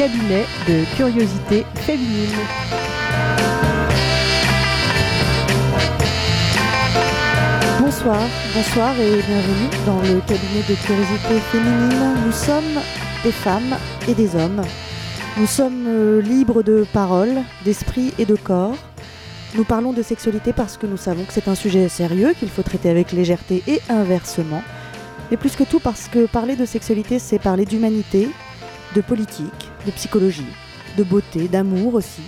cabinet de curiosité féminine. Bonsoir, bonsoir et bienvenue dans le cabinet de curiosité féminine. Nous sommes des femmes et des hommes. Nous sommes euh, libres de parole, d'esprit et de corps. Nous parlons de sexualité parce que nous savons que c'est un sujet sérieux qu'il faut traiter avec légèreté et inversement. Mais plus que tout parce que parler de sexualité, c'est parler d'humanité, de politique, de psychologie, de beauté, d'amour aussi.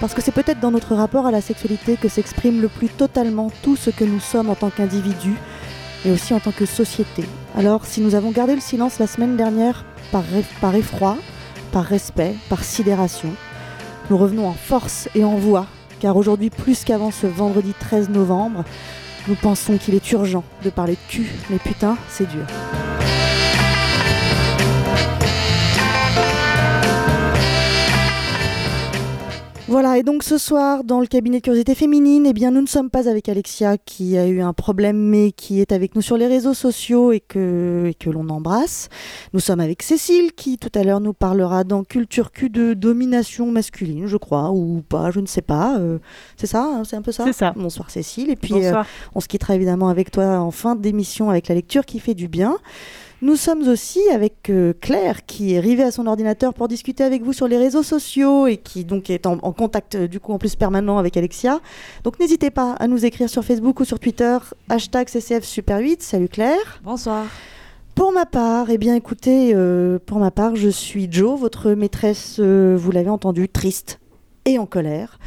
Parce que c'est peut-être dans notre rapport à la sexualité que s'exprime le plus totalement tout ce que nous sommes en tant qu'individus, mais aussi en tant que société. Alors si nous avons gardé le silence la semaine dernière par, par effroi, par respect, par sidération, nous revenons en force et en voix, car aujourd'hui plus qu'avant ce vendredi 13 novembre, nous pensons qu'il est urgent de parler de cul, mais putain, c'est dur. Voilà, et donc ce soir, dans le cabinet de curiosité féminine, eh bien, nous ne sommes pas avec Alexia qui a eu un problème, mais qui est avec nous sur les réseaux sociaux et que, et que l'on embrasse. Nous sommes avec Cécile qui, tout à l'heure, nous parlera dans Culture Q de domination masculine, je crois, ou pas, je ne sais pas. Euh, c'est ça, hein, c'est un peu ça C'est ça. Bonsoir Cécile. Et puis, Bonsoir. euh, on se quittera évidemment avec toi en fin d'émission avec la lecture qui fait du bien. Nous sommes aussi avec euh, Claire qui est arrivée à son ordinateur pour discuter avec vous sur les réseaux sociaux et qui donc est en, en contact euh, du coup en plus permanent avec Alexia. Donc n'hésitez pas à nous écrire sur Facebook ou sur Twitter, hashtag CCF Super 8. Salut Claire. Bonsoir. Pour ma part, eh bien écoutez, euh, pour ma part, je suis Jo, votre maîtresse, vous l'avez entendu, triste et en colère,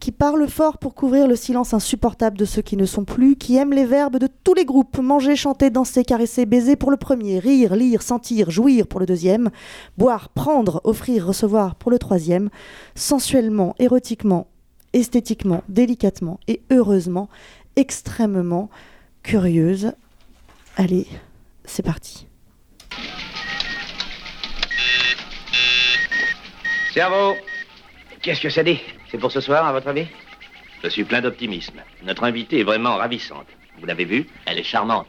qui parle fort pour couvrir le silence insupportable de ceux qui ne sont plus, qui aime les verbes de tous les groupes, manger, chanter, danser, caresser, baiser pour le premier, rire, lire, sentir, jouir pour le deuxième, boire, prendre, offrir, recevoir pour le troisième, sensuellement, érotiquement, esthétiquement, délicatement et heureusement, extrêmement curieuse. Allez, c'est parti. Cerveau Qu'est-ce que ça dit? C'est pour ce soir, à votre avis Je suis plein d'optimisme. Notre invitée est vraiment ravissante. Vous l'avez vue Elle est charmante.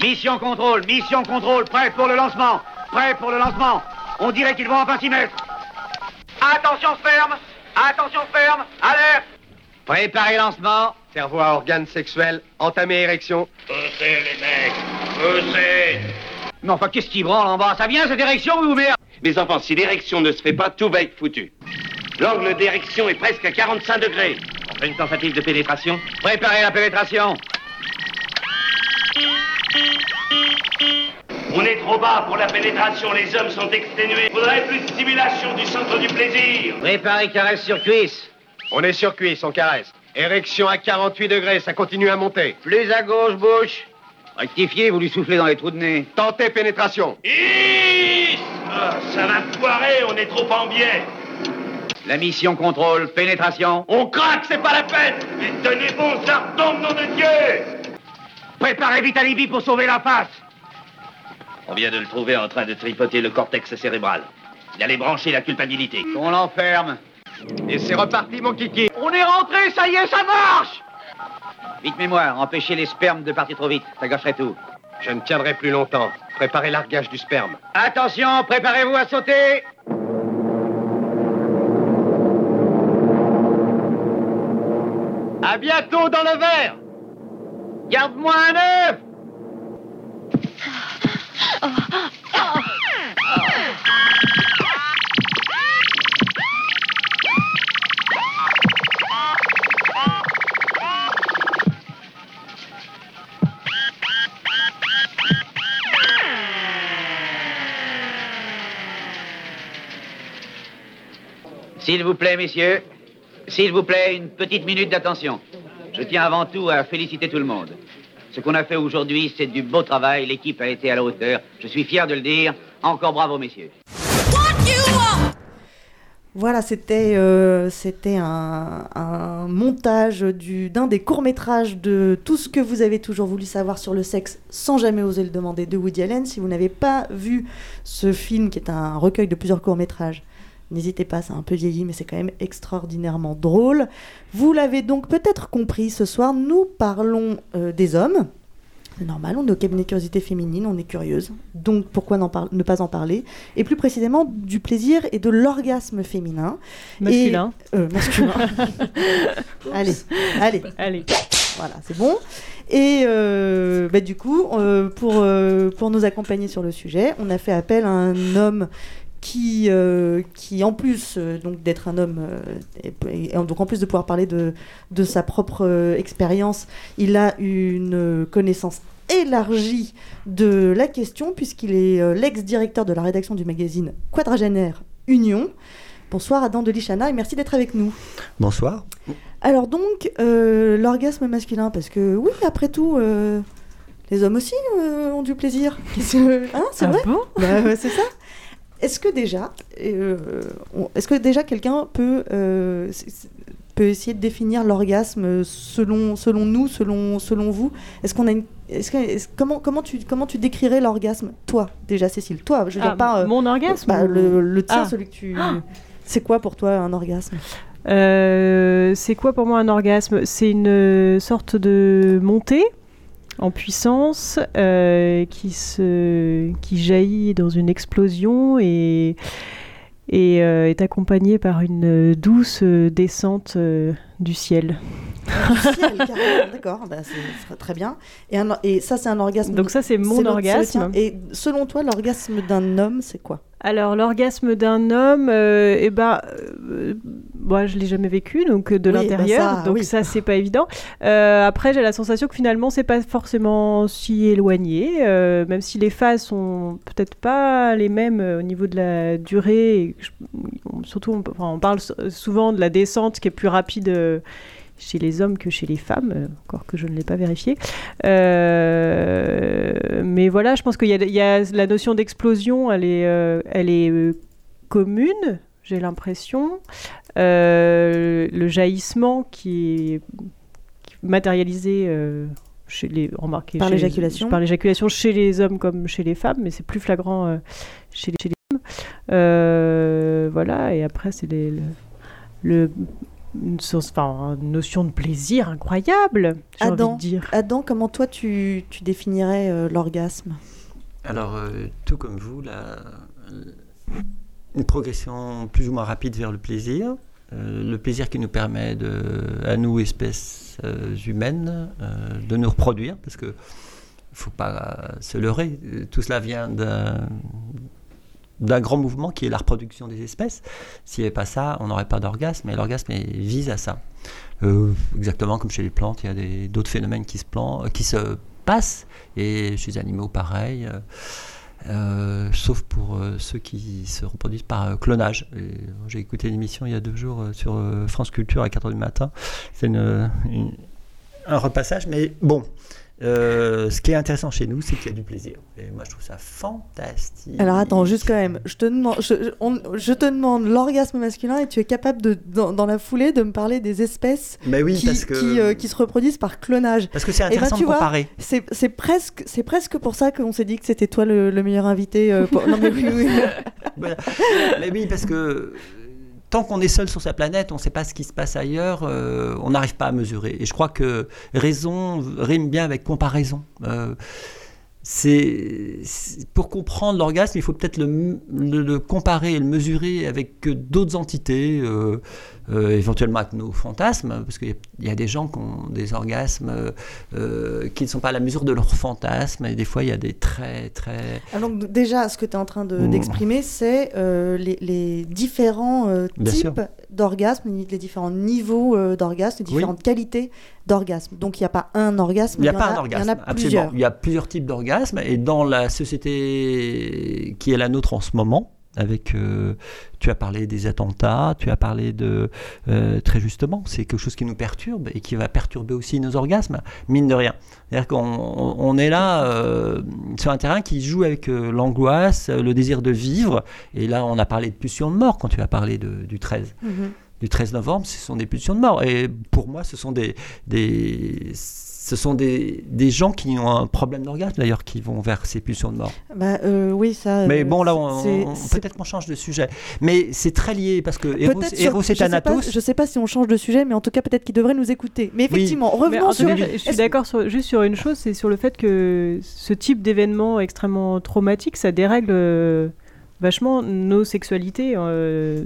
Mission contrôle, mission contrôle, prêt pour le lancement Prêt pour le lancement On dirait qu'ils vont enfin s'y mettre Attention ferme Attention ferme Alerte Préparez lancement Cerveau à organes sexuels, entamé érection. Poussez les mecs Poussez Mais enfin, qu'est-ce qui branle en bas? Ça vient cette érection, vous merde Mes enfants, si l'érection ne se fait pas, tout va être foutu. L'angle d'érection est presque à 45 degrés. On fait une tentative de pénétration Préparez la pénétration On est trop bas pour la pénétration, les hommes sont exténués. Faudrait plus de stimulation du centre du plaisir. Préparez caresse sur cuisse On est sur cuisse, on caresse. Érection à 48 degrés, ça continue à monter. Plus à gauche, bouche Rectifiez, vous lui soufflez dans les trous de nez. Tentez pénétration. Is Ah, Ça va foirer, on est trop en biais. La mission contrôle, pénétration. On craque, c'est pas la peine. Mais tenez bon, ça retombe, nom de Dieu. Préparez vite alibi pour sauver la face. On vient de le trouver en train de tripoter le cortex cérébral. Il allait brancher la culpabilité. On l'enferme. Et c'est reparti, mon kiki. On est rentré, ça y est, ça marche Vite mémoire, empêchez les spermes de partir trop vite. Ça gâcherait tout. Je ne tiendrai plus longtemps. Préparez largage du sperme. Attention, préparez-vous à sauter. À bientôt dans le verre. Garde-moi un œuf. S'il vous plaît, messieurs, s'il vous plaît, une petite minute d'attention. Je tiens avant tout à féliciter tout le monde. Ce qu'on a fait aujourd'hui, c'est du beau travail. L'équipe a été à la hauteur. Je suis fier de le dire. Encore bravo, messieurs. Voilà, c'était euh, c'était un, un montage du- d'un des courts-métrages de tout ce que vous avez toujours voulu savoir sur le sexe sans jamais oser le demander de Woody Allen. Si vous n'avez pas vu ce film, qui est un recueil de plusieurs courts-métrages, n'hésitez pas, c'est un peu vieilli, mais c'est quand même extraordinairement drôle. Vous l'avez donc peut-être compris, ce soir, nous parlons euh, des hommes. C'est normal, on est au cabinet de curiosité féminine, on est curieuse. Donc pourquoi ne pas en parler? Et plus précisément du plaisir et de l'orgasme féminin. Masculin. Euh, masculin. allez, allez. Allez. Voilà, c'est bon. Et euh, bah, du coup, euh, pour, pour nous accompagner sur le sujet, on a fait appel à un homme qui, euh, qui en plus euh, donc d'être un homme euh, et, donc en plus de pouvoir parler de, de sa propre expérience, il a une connaissance élargie de la question puisqu'il est l'ex-directeur de la rédaction du magazine Quadragénaire Union. Bonsoir Adam de Lichana et merci d'être avec nous. Bonsoir. Alors donc l'orgasme masculin parce que oui après tout les hommes aussi ont du plaisir. Hein, c'est ah vrai? bon? Bah, C'est ça. Est-ce que déjà, euh, est-ce que déjà quelqu'un peut, euh, peut essayer de définir l'orgasme selon, selon nous, selon, selon vous? Est-ce qu'on a une, est-ce que, comment, comment, tu, comment tu décrirais l'orgasme Toi, déjà, Cécile? Toi, je veux dire ah, pas. Euh, mon orgasme bah, le, le, tien, ah. celui que tu. C'est quoi pour toi un orgasme? C'est quoi pour moi un orgasme? C'est une sorte de montée en puissance euh, qui, se, qui jaillit dans une explosion et, euh, est accompagnée par une douce descente euh, du ciel. du ciel, carrément, d'accord, bah, c'est très bien. Et, et ça, c'est un orgasme. Donc ça, c'est mon orgasme. Et selon toi, l'orgasme d'un homme, c'est quoi? Alors l'orgasme d'un homme, euh, eh ben, euh, moi je l'ai jamais vécu, donc euh, de bah l'intérieur, donc ça c'est pas évident. après j'ai la sensation que finalement c'est pas forcément si éloigné, même si les phases sont peut-être pas les mêmes au niveau de la durée. surtout on, on, parle souvent de la descente qui est plus rapide chez les hommes que chez les femmes, euh, encore que je ne l'ai pas vérifié. Euh, mais voilà, je pense qu'il y, a la notion d'explosion, elle est, euh, elle est commune, j'ai l'impression. le jaillissement qui est, matérialisé chez les, remarquez, par l'éjaculation par l'éjaculation chez les hommes comme chez les femmes, mais c'est plus flagrant chez, les, chez les hommes. voilà, et après c'est le une, enfin, une notion de plaisir incroyable, j'ai envie de dire. Adam, comment toi tu, tu définirais euh, l'orgasme? Alors, euh, tout comme vous, la, une progression plus ou moins rapide vers le plaisir. Euh, le plaisir qui nous permet, de, à nous, espèces humaines, de nous reproduire, parce que faut pas se leurrer, tout cela vient d'un d'un grand mouvement qui est la reproduction des espèces. S'il n'y avait pas ça, on n'aurait pas d'orgasme, et l'orgasme vise à ça. Euh, exactement comme chez les plantes, il y a d'autres phénomènes qui se, plan, qui se passent, et chez les animaux, pareil. Euh, euh, sauf pour ceux qui se reproduisent par clonage. J'ai écouté une émission il y a deux jours sur France Culture à 4h du matin. C'est un repassage, mais bon, euh, ce qui est intéressant chez nous, c'est qu'il y a du plaisir. Et moi, je trouve ça fantastique. Alors attends, juste quand même, je te demande, je, te demande l'orgasme masculin et tu es capable de, dans, la foulée de me parler des espèces oui, qui, parce que... qui, euh, qui, se reproduisent par clonage. Parce que c'est eh ben, intéressant de comparer. C'est presque, c'est presque pour ça qu'on s'est dit que c'était toi le, meilleur invité. Euh, non mais oui, oui. Mais oui, parce que tant qu'on est seul sur sa planète, on ne sait pas ce qui se passe ailleurs, euh, on n'arrive pas à mesurer. Et je crois que raison rime bien avec comparaison. Euh, c'est pour comprendre l'orgasme, il faut peut-être le, comparer et le mesurer avec d'autres entités. Euh, euh, éventuellement avec nos fantasmes, parce qu'il y, a des gens qui ont des orgasmes euh, qui ne sont pas à la mesure de leurs fantasmes, et des fois il y a des très très... Ah, donc déjà, ce que tu es en train mmh. d'exprimer, c'est euh, les, différents types d'orgasmes, les différents niveaux d'orgasme, les différentes qualités d'orgasme. Donc il n'y a pas un orgasme, il n'y a, pas un orgasme, il y en a plusieurs. Il y a plusieurs types d'orgasmes, et dans la société qui est la nôtre en ce moment, avec euh, tu as parlé des attentats, tu as parlé de euh, très justement, c'est quelque chose qui nous perturbe et qui va perturber aussi nos orgasmes, mine de rien. C'est-à-dire qu'on on est là euh, sur un terrain qui joue avec l'angoisse, le désir de vivre, et là on a parlé de pulsion de mort quand tu as parlé de, du 13. du 13 novembre, ce sont des pulsions de mort. Et pour moi, ce sont des, des ce sont des, des gens qui ont un problème d'orgasme d'ailleurs qui vont vers ces pulsions de mort. Bah, euh, oui, ça. Mais euh, bon, là, peut-être qu'on change de sujet. Mais c'est très lié parce que Eros, Peut-être Eros sur- et je sais pas- Thanatos. Je sais pas si on change de sujet, mais en tout cas, peut-être qu'il devrait nous écouter. Mais effectivement, Mais revenons en tout sur. cas, je suis d'accord sur- juste sur une chose, c'est sur le fait que ce type d'événement extrêmement traumatique, ça dérègle euh, vachement nos sexualités. euh,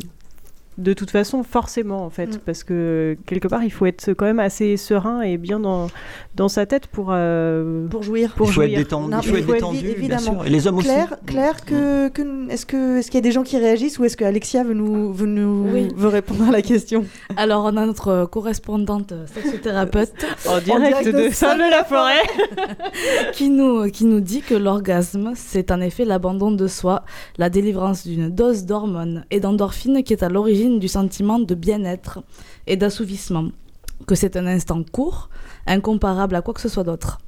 de toute façon, forcément, en fait, Mm. parce que quelque part, il faut être quand même assez serein et bien dans, dans sa tête pour, euh, Pour jouir. pour il faut être jouir. détendu, Non, il faut mais être il faut être détendu, évi- bien évidemment. sûr. Et les hommes Claire, aussi. Claire, que, que- est-ce que est-ce qu'il y a des gens qui réagissent ou est-ce que Alexia veut nous veut nous Oui. veut répondre à la question? Alors, on a notre correspondante sexothérapeute En direct, direct de de Saint-Leu-la-Forêt. qui, nous, qui nous dit que l'orgasme, c'est en effet l'abandon de soi, la délivrance d'une dose d'hormones et d'endorphines qui est à l'origine du sentiment de bien-être et d'assouvissement. Que c'est un instant court, incomparable à quoi que ce soit d'autre.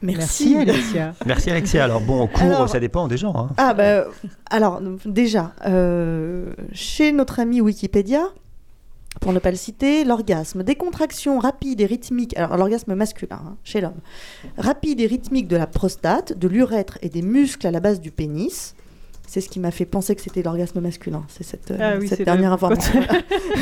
Merci, Alexia. Merci Alexia. Alors bon, au cours, Alors- ça dépend des gens. hein. Ah bah alors déjà euh, chez notre ami Wikipédia. Pour ne pas le citer, l'orgasme, des contractions rapides et rythmiques, alors l'orgasme masculin hein, chez l'homme, rapide et rythmique de la prostate, de l'urètre et des muscles à la base du pénis. C'est ce qui m'a fait penser que c'était l'orgasme masculin. C'est cette, euh, Ah oui, cette c'est dernière information.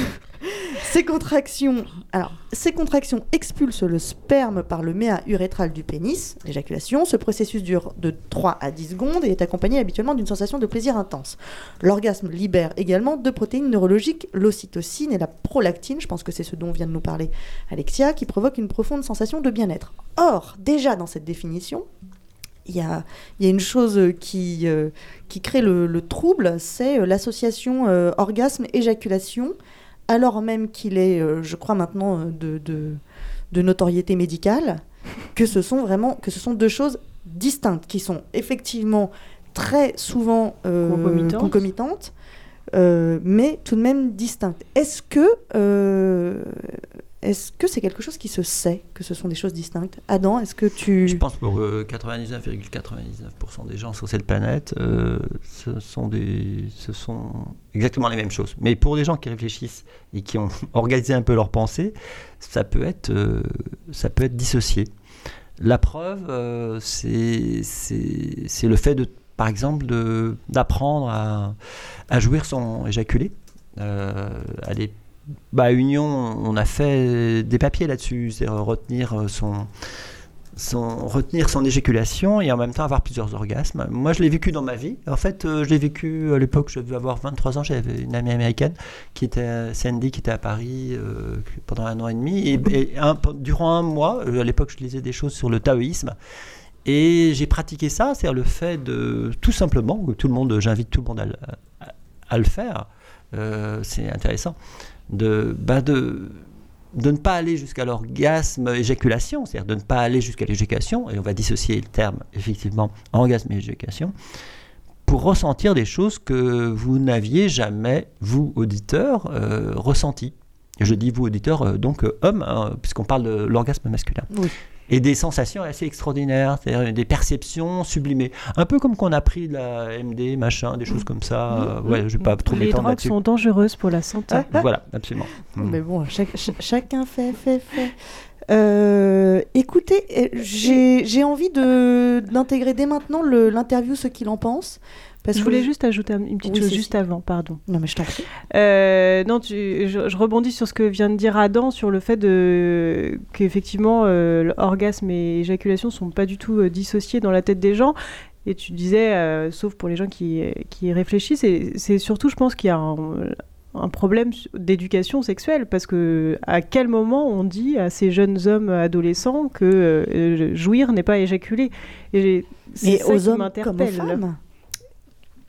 ces contractions, alors ces contractions expulsent le sperme par le méa urétral du pénis, l'éjaculation. Ce processus dure de 3 à 10 secondes et est accompagné habituellement d'une sensation de plaisir intense. L'orgasme libère également deux protéines neurologiques, l'ocytocine et la prolactine, je pense que c'est ce dont vient de nous parler Alexia, qui provoquent une profonde sensation de bien-être. Or, déjà dans cette définition, il y a, il y a une chose qui, euh, qui crée le, le trouble, c'est euh, l'association euh, orgasme-éjaculation, alors même qu'il est, euh, je crois maintenant, de, de, de notoriété médicale, que ce sont vraiment que ce sont deux choses distinctes, qui sont effectivement très souvent Concomitantes. concomitantes, mais tout de même distinctes. Est-ce que est-ce que c'est quelque chose qui se sait que ce sont des choses distinctes? Adam, est-ce que tu Je pense pour euh, 99,99% des gens sur cette planète, euh, ce, sont des, exactement les mêmes choses. Mais pour les gens qui réfléchissent et qui ont organisé un peu leur pensée, ça peut être, euh, ça peut être dissocié. La preuve, euh, c'est le fait, de, par exemple, d'apprendre à, à jouir sans éjaculer. Euh, à l'é- bah, Union, on a fait des papiers là-dessus, c'est retenir son, son, retenir son éjaculation et en même temps avoir plusieurs orgasmes. Moi, je l'ai vécu dans ma vie. En fait, euh, je l'ai vécu à l'époque, je devais avoir 23 ans, j'avais une amie américaine qui était Sandy, qui était à Paris euh, pendant un an et demi. Et, durant un mois, euh, à l'époque, je lisais des choses sur le taoïsme. Et j'ai pratiqué ça, c'est-à-dire le fait de, tout simplement, tout le monde, j'invite tout le monde à, à- le faire, c'est intéressant, de, bah de, de ne pas aller jusqu'à l'orgasme éjaculation, c'est-à-dire de ne pas aller jusqu'à l'éjaculation, et on va dissocier le terme effectivement orgasme et éjaculation, pour ressentir des choses que vous n'aviez jamais, vous auditeurs, euh, ressenti. Je dis vous auditeurs, euh, donc euh, hommes, hein, puisqu'on parle de l'orgasme masculin. Oui. Et des sensations assez extraordinaires, c'est-à-dire des perceptions sublimées. Un peu comme qu'on a pris de la MD, machin, des choses comme ça. euh, ouais, je vais pas trop Les m'étendre drogues là-dessus. sont dangereuses pour la santé. Voilà, absolument. Mm. Mais bon, chaque- ch- chacun fait, fait, fait. Euh, écoutez, euh, j'ai j'ai envie de- d'intégrer dès maintenant le- l'interview, ce qu'il en pense. Parce Je voulais juste ajouter un- une petite Oui, chose juste si. avant, pardon. Non, mais je t'en prie. Euh, non, tu, je, je rebondis sur ce que vient de dire Adam sur le fait de qu'effectivement euh, l'orgasme et éjaculation sont pas du tout euh, dissociés dans la tête des gens. Et tu disais, sauf pour les gens qui, qui y réfléchissent, et c'est surtout, je pense, qu'il y a un, un problème d'éducation sexuelle parce que à quel moment on dit à ces jeunes hommes adolescents que euh, jouir n'est pas éjaculer? Et ça aux hommes comme aux femmes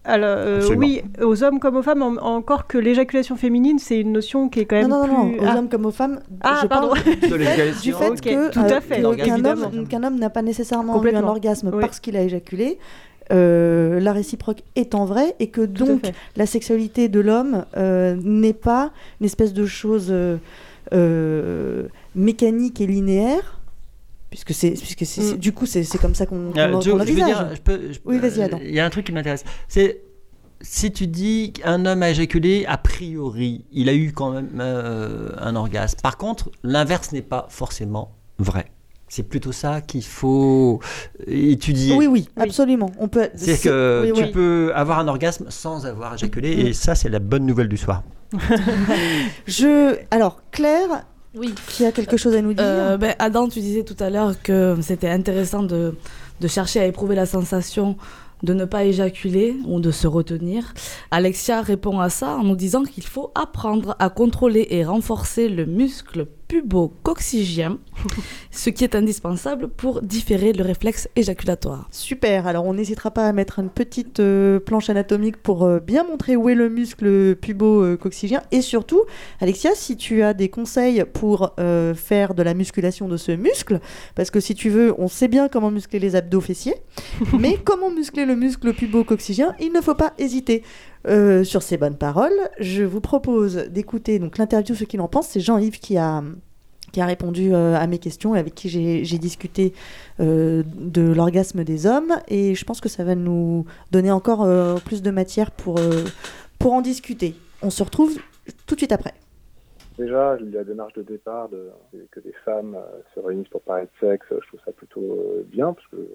Alors, euh, oui, aux hommes comme aux femmes, en- encore que l'éjaculation féminine, c'est une notion qui est quand même Non, non, non, plus... non, aux Ah, hommes comme aux femmes. Ah, je pardon. parle De du fait Ok, que tout à euh, fait, qu'un homme, qu'un homme n'a pas nécessairement eu un orgasme Oui. parce qu'il a éjaculé. euh, la réciproque étant vraie et que donc la sexualité de l'homme euh, n'est pas une espèce de chose euh, euh, mécanique et linéaire puisque c'est puisque c'est- Mm. du coup c'est c'est comme ça qu'on Euh, qu'on je, je veux l'envisage. dire, je peux- je- Oui, vas-y, euh, Adam. Il y a un truc qui m'intéresse. C'est si tu dis qu'un homme a éjaculé, a priori, il a eu quand même euh, un orgasme. Par contre, l'inverse n'est pas forcément vrai. C'est plutôt ça qu'il faut étudier. Oui, oui, absolument. On peut. C'est que tu peux avoir un orgasme sans avoir éjaculé, et ça, c'est la bonne nouvelle du soir. Je, alors Claire, Oui. qui a quelque chose à nous dire. Euh, ben, Adam, tu disais tout à l'heure que c'était intéressant de, de chercher à éprouver la sensation de ne pas éjaculer ou de se retenir. Alexia répond à ça en nous disant qu'il faut apprendre à contrôler et renforcer le muscle pubo-coccygien, ce qui est indispensable pour différer le réflexe éjaculatoire. Super, alors on n'hésitera pas à mettre une petite euh, planche anatomique pour euh, bien montrer où est le muscle pubo-coccygien. Et surtout, Alexia, si tu as des conseils pour euh, faire de la musculation de ce muscle, parce que si tu veux, on sait bien comment muscler les abdos fessiers, mais comment muscler le muscle pubo-coccygien, il ne faut pas hésiter. Euh, sur ces bonnes paroles, je vous propose d'écouter donc l'interview, ce qu'il en pense. C'est Jean-Yves qui a, qui a répondu euh, à mes questions et avec qui j'ai discuté euh, de l'orgasme des hommes. Et je pense que ça va nous donner encore plus de matière pour, pour en discuter. On se retrouve tout de suite après. Déjà, la démarche de départ de, que des femmes se réunissent pour parler de sexe, je trouve ça plutôt bien parce que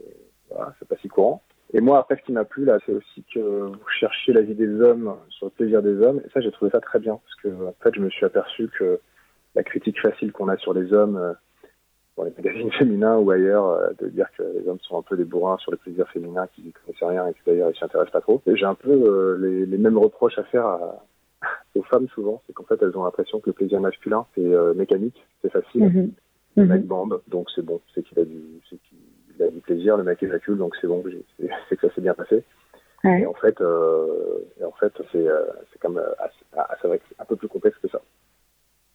voilà, c'est pas si courant. Et moi, après, ce qui m'a plu là, c'est aussi que vous cherchiez la vie des hommes sur le plaisir des hommes. Et ça, j'ai trouvé ça très bien parce que en fait, je me suis aperçu que la critique facile qu'on a sur les hommes euh, dans les magazines féminins ou ailleurs, euh, de dire que les hommes sont un peu des bourrins sur le plaisir féminin, qu'ils n'y connaissent rien et que d'ailleurs ils s'y intéressent pas trop. Et j'ai un peu euh, les, les mêmes reproches à faire à, aux femmes souvent, c'est qu'en fait elles ont l'impression que le plaisir masculin c'est euh, mécanique, c'est facile. Le Mhm. mec bande, donc c'est bon, c'est qu'il a du, c'est qu'il a du plaisir. Le mec éjacule, donc c'est bon, c'est que ça s'est bien passé. Ouais. Et en fait, euh, et en fait, c'est euh, c'est comme euh, ah, un peu plus complexe que ça.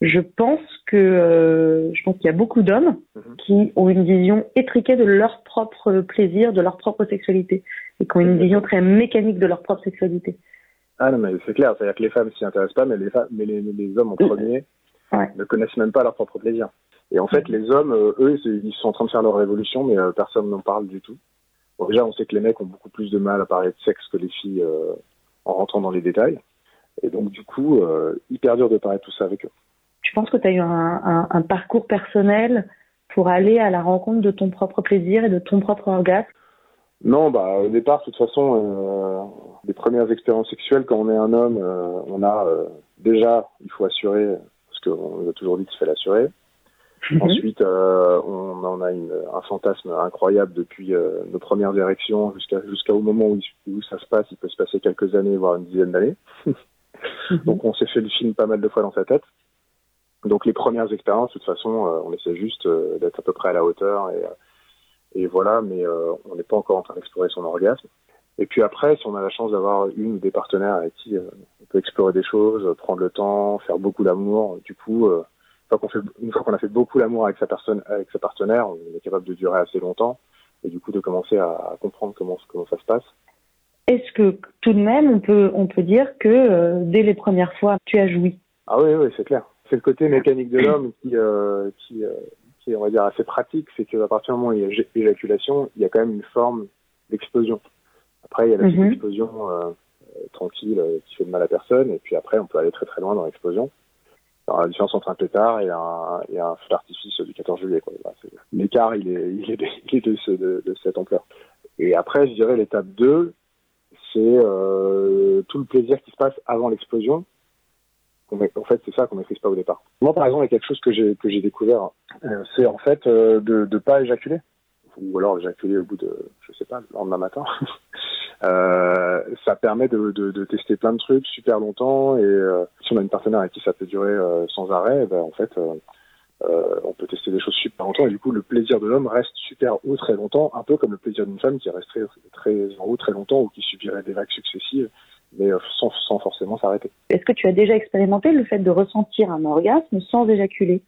Je pense que euh, je pense qu'il y a beaucoup d'hommes Mhm. qui ont une vision étriquée de leur propre plaisir, de leur propre sexualité, et qui ont une vision très mécanique de leur propre sexualité. Ah non, mais c'est clair, c'est-à-dire que les femmes s'y intéressent pas, mais les, femmes, mais les, les hommes en premier Ouais. ne connaissent même pas leur propre plaisir. Et en fait, les hommes, euh, eux, ils sont en train de faire leur révolution, mais euh, personne n'en parle du tout. Bon, déjà, on sait que les mecs ont beaucoup plus de mal à parler de sexe que les filles euh, en rentrant dans les détails. Et donc, du coup, euh, hyper dur de parler de tout ça avec eux. Tu penses que tu as eu un, un- un parcours personnel pour aller à la rencontre de ton propre plaisir et de ton propre orgasme? Non, bah au départ, de toute façon, euh, les premières expériences sexuelles, quand on est un homme, on a déjà, il faut assurer, parce qu'on nous a toujours dit qu'il fallait assurer. Ensuite, euh, on en a une, un fantasme incroyable depuis euh, nos premières érections jusqu'à jusqu'au moment où, il- où ça se passe. Il peut se passer quelques années, voire une dizaine d'années. Donc, on s'est fait le film pas mal de fois dans sa tête. Donc, les premières expériences, de toute façon, euh, on essaie juste d'être à peu près à la hauteur et, et voilà, mais on n'est pas encore en train d'explorer son orgasme. Et puis après, si on a la chance d'avoir une ou des partenaires avec qui on peut explorer des choses, prendre le temps, faire beaucoup d'amour, du coup, fois qu'on fait- une fois qu'on a fait beaucoup l'amour avec sa personne, avec sa partenaire, on est capable de durer assez longtemps et du coup de commencer à, à comprendre comment comment ça se passe. Est-ce que tout de même on peut on peut dire que euh, dès les premières fois tu as joui? Ah oui, oui, c'est clair. C'est le côté mécanique de l'homme qui, euh, qui, euh, qui est, on va dire, assez pratique. C'est qu'à partir du moment où il y a éja- éjaculation, il y a quand même une forme d'explosion. Après, il y a la petite Mhm. explosion tranquille qui fait de mal à personne. Et puis après, on peut aller très très loin dans l'explosion. La différence entre un pétard et un, feu d'artifice du 14 juillet. c'est- L'écart, il est, de, il cette ampleur. Et après, je dirais l'étape 2, c'est euh, tout le plaisir qui se passe avant l'explosion. En fait, c'est ça qu'on maîtrise pas au départ. Moi, par exemple, il y a quelque chose que j'ai découvert, euh, c'est en fait euh, de de pas éjaculer, ou alors éjaculer au bout de, je sais pas, le lendemain matin. Euh, ça permet de, de, de tester plein de trucs super longtemps et euh, si on a une partenaire avec qui ça peut durer euh, sans arrêt, ben, en fait, euh, euh, on peut tester des choses super longtemps et du coup le plaisir de l'homme reste super haut très longtemps, un peu comme le plaisir d'une femme qui resterait très en haut très longtemps ou qui subirait des vagues successives, mais sans, sans forcément s'arrêter. Est-ce que tu as déjà expérimenté le fait de ressentir un orgasme sans éjaculer?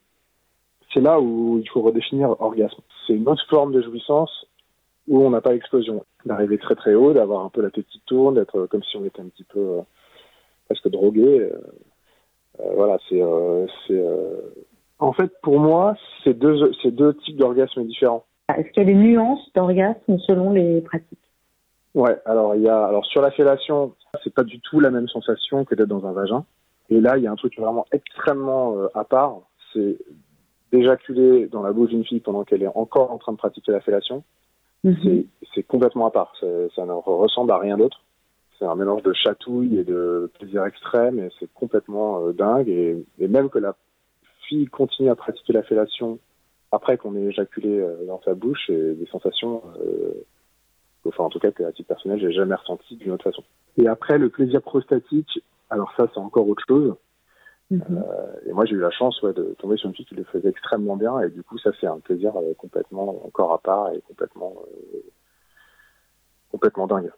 C'est là où il faut redéfinir orgasme. C'est une autre forme de jouissance où on n'a pas l'explosion. D'arriver très très haut, d'avoir un peu la tête qui tourne, d'être comme si on était un petit peu euh, presque drogué. euh, euh, voilà, c'est c'est en fait pour moi c'est deux c'est deux types d'orgasmes différents. Est-ce qu'il y a des nuances d'orgasme selon les pratiques? Ouais, alors il y a alors sur la fellation, c'est pas du tout la même sensation que d'être dans un vagin. Et là, il y a un truc vraiment extrêmement à part, c'est d'éjaculer dans la bouche d'une fille pendant qu'elle est encore en train de pratiquer la fellation. C'est- C'est complètement à part. Ça ne ressemble à rien d'autre. C'est un mélange de chatouille et de plaisir extrême et c'est complètement euh, dingue. Et, et même que la fille continue à pratiquer la fellation après qu'on ait éjaculé euh, dans sa bouche, et des sensations, euh, enfin en tout cas que à titre personnel, j'ai jamais ressenti d'une autre façon. Et après le plaisir prostatique, alors ça c'est encore autre chose. Euh, et moi j'ai eu la chance ouais, de tomber sur une fille qui le faisait extrêmement bien et du coup ça c'est un plaisir euh, complètement encore à part et complètement euh, complètement dingue.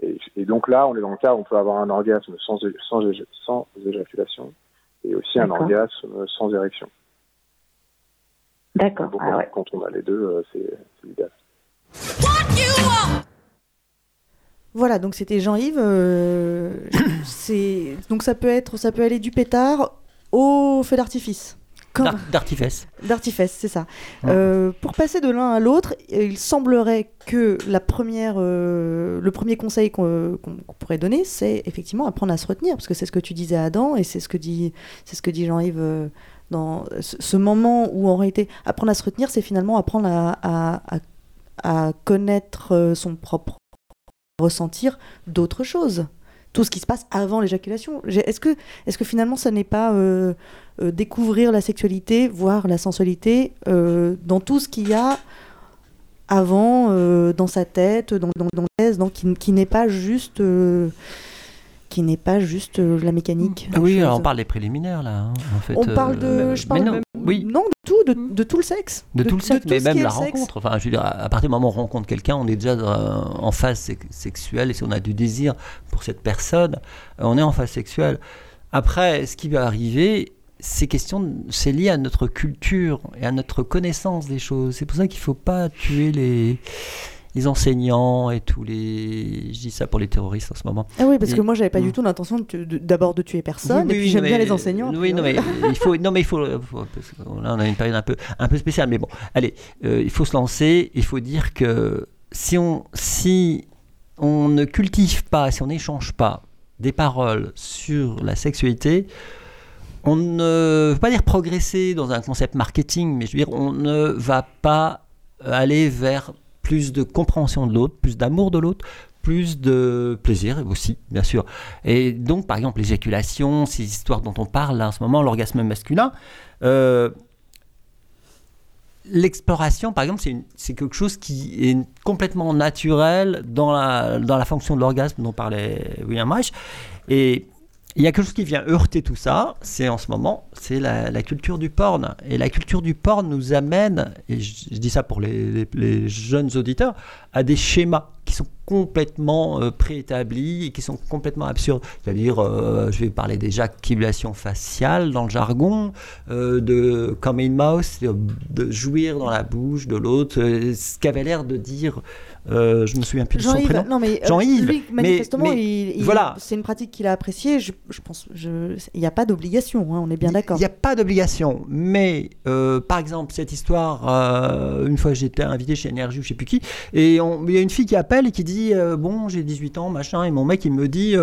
Et, et donc là on est dans le cas où on peut avoir un orgasme sans, éjaculation et aussi un orgasme sans érection. D'accord. Ah ouais. quand on a les deux, euh, c'est c'est l'idéal. Voilà, donc c'était Jean-Yves. euh, c'est donc ça peut être, ça peut aller du pétard au feu d'artifice. Comme- D'artifice. D'artifice, c'est ça. Ouais. Euh, pour passer de l'un à l'autre, il semblerait que la première, euh, le premier conseil qu'on pourrait donner, c'est effectivement apprendre à se retenir, parce que c'est ce que tu disais Adam et c'est ce que dit, c'est ce que dit Jean-Yves dans ce, moment où en réalité apprendre à se retenir, c'est finalement apprendre à, à- à- à connaître son propre ressentir d'autres choses. Tout ce qui se passe avant l'éjaculation. Est-ce que, finalement, ça n'est pas euh, euh, découvrir la sexualité, voir la sensualité euh, dans tout ce qu'il y a avant, dans sa tête, dans, dans, dans qui, n'est pas juste, qui n'est pas juste euh, la mécanique. des Oui, on parle des préliminaires là. hein, en fait, On parle de, euh, mais non, de- oui, non, de tout, de, de tout le sexe, de, tout le sexe, mais ce même la rencontre. Enfin, je veux dire, à partir du moment où on rencontre quelqu'un, on est déjà dans- en phase sex- sexuelle et si on a du désir pour cette personne, euh, on est en phase sexuelle. Après, ce qui va arriver, c'est question, de- c'est lié à notre culture et à notre connaissance des choses. C'est pour ça qu'il ne faut pas tuer les les enseignants et tous les. Je dis ça pour les terroristes en ce moment. Ah oui, parce Et- que moi, j'avais pas Mm. du tout l'intention de- d'abord de tuer personne, Oui, et puis oui, j'aime bien les enseignants. Oui, non, euh, mais il faut, non, mais il faut, que là, on a une période un peu, un peu spéciale, mais bon, allez, euh, il faut se lancer. Il faut dire que si on, si on ne cultive pas, si on n'échange pas des paroles sur la sexualité, on ne veut pas dire progresser dans un concept marketing, mais je veux dire, on ne va pas aller vers plus de compréhension de l'autre, plus d'amour de l'autre, plus de plaisir aussi, bien sûr. Et donc, par exemple, l'éjaculation, ces histoires dont on parle en ce moment, l'orgasme masculin, euh, l'exploration, par exemple, c'est quelque chose qui est complètement naturel dans la, dans la fonction de l'orgasme dont parlait William Reich. Et il y a quelque chose qui vient heurter tout ça, c'est en ce moment, c'est la, culture du porn. Et la culture du porn nous amène, et je, dis ça pour les, jeunes auditeurs, à des schémas qui sont complètement euh, préétablis et qui sont complètement absurdes. C'est-à-dire, euh, je vais parler d'éjaculation faciale dans le jargon, euh, de come in mouth, de jouir dans la bouche de l'autre, ce qu'avait l'air de dire, euh, je me souviens plus de son prénom. non mais euh, Jean-Yves, lui, manifestement, mais il- il- voilà. c'est une pratique qu'il a appréciée. Je, je pense, il n'y a pas d'obligation, hein, on est bien d'accord. Il n'y a pas d'obligation, mais euh, par exemple, cette histoire, euh, une fois j'étais invité chez Énergie ou je sais plus qui, et il y a une fille qui appelle et qui dit Bon, j'ai 18 ans, machin, et mon mec il me dit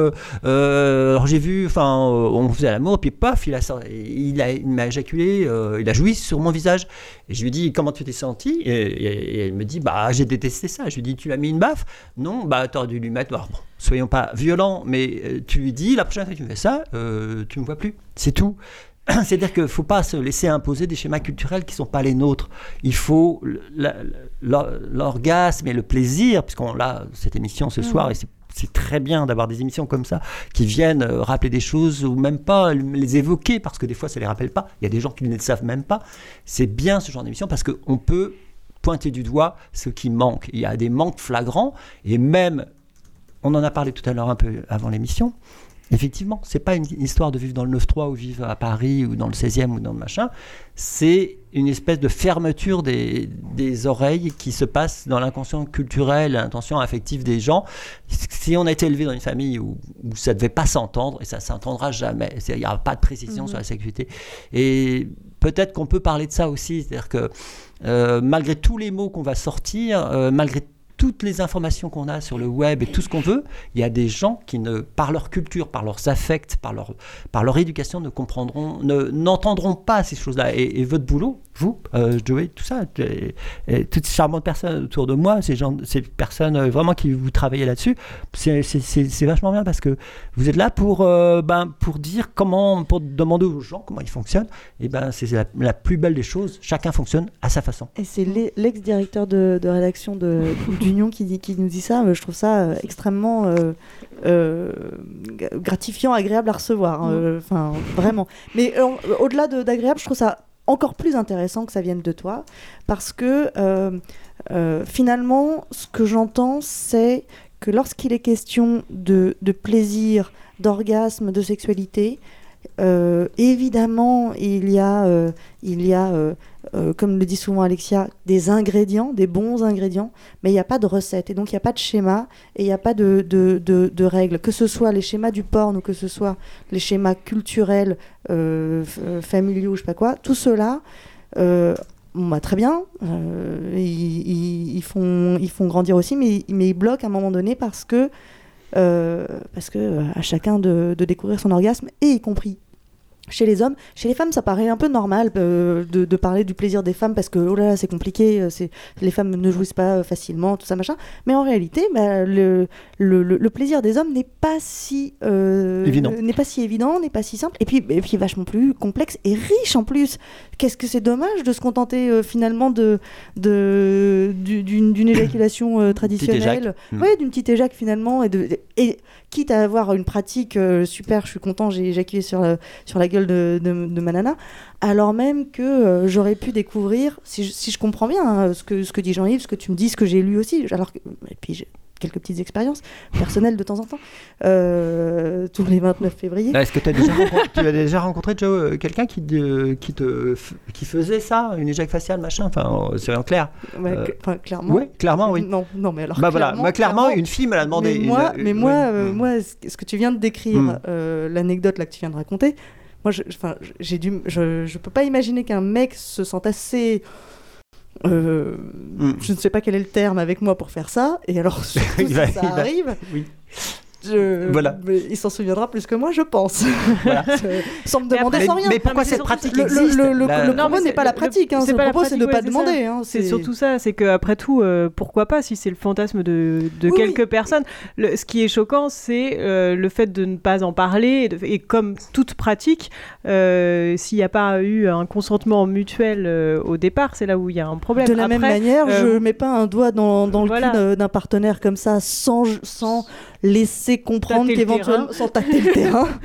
Alors j'ai vu, enfin, on faisait l'amour, puis paf, il a, il a, il m'a éjaculé, il a joui sur mon visage. Et je lui dis Comment tu t'es senti? Et, et- et elle me dit Bah, j'ai détesté ça. Je lui dis Tu lui as mis une baffe Non, bah, t'aurais dû lui mettre. alors, bon, soyons pas violents, mais euh, tu lui dis La prochaine fois que tu fais ça, euh, tu me vois plus. C'est tout. C'est-à-dire qu'il ne faut pas se laisser imposer des schémas culturels qui ne sont pas les nôtres. Il faut l'orgasme et le plaisir, puisqu'on a cette émission ce soir, et c'est- c'est très bien d'avoir des émissions comme ça qui viennent euh, rappeler des choses ou même pas les évoquer, parce que des fois ça ne les rappelle pas. Il y a des gens qui ne le savent même pas. C'est bien ce genre d'émission parce qu'on peut pointer du doigt ce qui manque. Il y a des manques flagrants, et même, on en a parlé tout à l'heure un peu avant l'émission, Effectivement, c'est pas une histoire de vivre dans le 9-3 ou vivre à Paris ou dans le 16e ou dans le machin. C'est une espèce de fermeture des, des oreilles qui se passe dans l'inconscient culturel, l'intention affective des gens. Si on a été élevé dans une famille où, où ça ne devait pas s'entendre, et ça ne s'entendra jamais, il n'y aura pas de précision Mhm. sur la sexualité. Et peut-être qu'on peut parler de ça aussi, c'est-à-dire que euh, malgré tous les mots qu'on va sortir, euh, malgré tout toutes les informations qu'on a sur le web et tout ce qu'on veut, il y a des gens qui, par leur culture, par leurs affects, par leur, par leur éducation, ne comprendront, ne, n'entendront pas ces choses-là. Et, et votre boulot, vous, euh, Joey, tout ça, et- et toutes ces charmantes personnes autour de moi, ces, gens, ces personnes euh, vraiment qui vous travaillez là-dessus, c'est, c'est, c'est- c'est vachement bien parce que vous êtes là pour, euh, ben, pour dire comment, pour demander aux gens comment ils fonctionnent. Et ben, c'est la, la plus belle des choses. Chacun fonctionne à sa façon. Et c'est l'e- l'ex-directeur de, de rédaction de- d'Union qui, dit- qui nous dit ça. Je trouve ça euh, extrêmement euh, euh, gratifiant, agréable à recevoir. hein, euh, Enfin, vraiment. Mais euh, au-delà de- d'agréable, je trouve ça encore plus intéressant que ça vienne de toi. Parce que euh, euh, finalement, ce que j'entends, c'est que lorsqu'il est question de, de plaisir, d'orgasme, de sexualité, euh, évidemment, il y a, euh, il y a euh, comme le dit souvent Alexia, des ingrédients, des bons ingrédients, mais il n'y a pas de recette. Et donc, il n'y a pas de schéma et il n'y a pas de, règles. Que ce soit les schémas du porn que ce soit les schémas culturels, familiaux, je sais pas quoi, tout cela, bah, très bien, ils, font, ils font grandir aussi, mais, mais ils bloquent à un moment donné parce que, parce que euh, à chacun de, de découvrir son orgasme, et y compris chez les hommes. Chez les femmes, ça paraît un peu normal euh, de, de parler du plaisir des femmes parce que oh là là, c'est compliqué, euh, c'est les femmes ne jouissent pas euh, facilement, tout ça machin. Mais en réalité, bah, le, le, le- le plaisir des hommes n'est pas si euh, Évident. n'est pas si évident, n'est pas si simple, et puis et puis vachement plus complexe et riche en plus. Qu'est-ce que c'est dommage de se contenter euh, finalement de de du- d'une d'une éjaculation traditionnelle. Mm. ouais, d'une petite éjac finalement, et de et quitte à avoir une pratique super, je suis content, j'ai éjaculé sur euh, sur la gueule de, de, de ma nana, alors même que euh, j'aurais pu découvrir, si je, si je comprends bien hein, ce, que, ce que dit Jean-Yves, ce que tu me dis, ce que j'ai lu aussi, alors que, et puis j'ai quelques petites expériences personnelles de temps en temps, euh, tous les 29 février. Est-ce que tu as déjà rencontré, tu as déjà rencontré Joe, euh, quelqu'un qui, te- qui, te, f- qui faisait ça, une éjac faciale, machin Enfin, euh, c'est en clair. Euh, cl- clairement. Oui, clairement, oui. Non, non, mais alors. Bah voilà, moi, clairement, une fille me l'a demandé. Mais moi, une- mais moi, oui. euh, Mm. moi, ce que tu viens de décrire, Mm. euh, l'anecdote là que tu viens de raconter, moi, je, enfin, j'ai dû, je, je peux pas imaginer qu'un mec se sente assez. euh, Mm. Je ne sais pas quel est le terme avec moi pour faire ça, et alors surtout Il va- ça il va- arrive, oui. Je- Voilà. il s'en souviendra plus que moi, je pense. sans me Mais demander après- sans rien. mais pourquoi mais cette pratique existe le- le- La- le Non, propos mais n'est c'est- pas la pratique, hein, c'est le pas la propos c'est de pratique, pas demander. hein, C'est surtout ça, c'est que après tout, euh, pourquoi pas si c'est le fantasme de, de Oui, quelques personnes. Le- ce qui est choquant, c'est euh, le fait de ne pas en parler et, de- et comme toute pratique, euh, s'il n'y a pas eu un consentement mutuel euh, au départ, c'est là où il y a un problème. De la même manière, euh, je mets pas un doigt dans, dans le Voilà. cul d'un- d'un partenaire comme ça sans, sans laisser comprendre qu'éventuellement, sans tâter le terrain.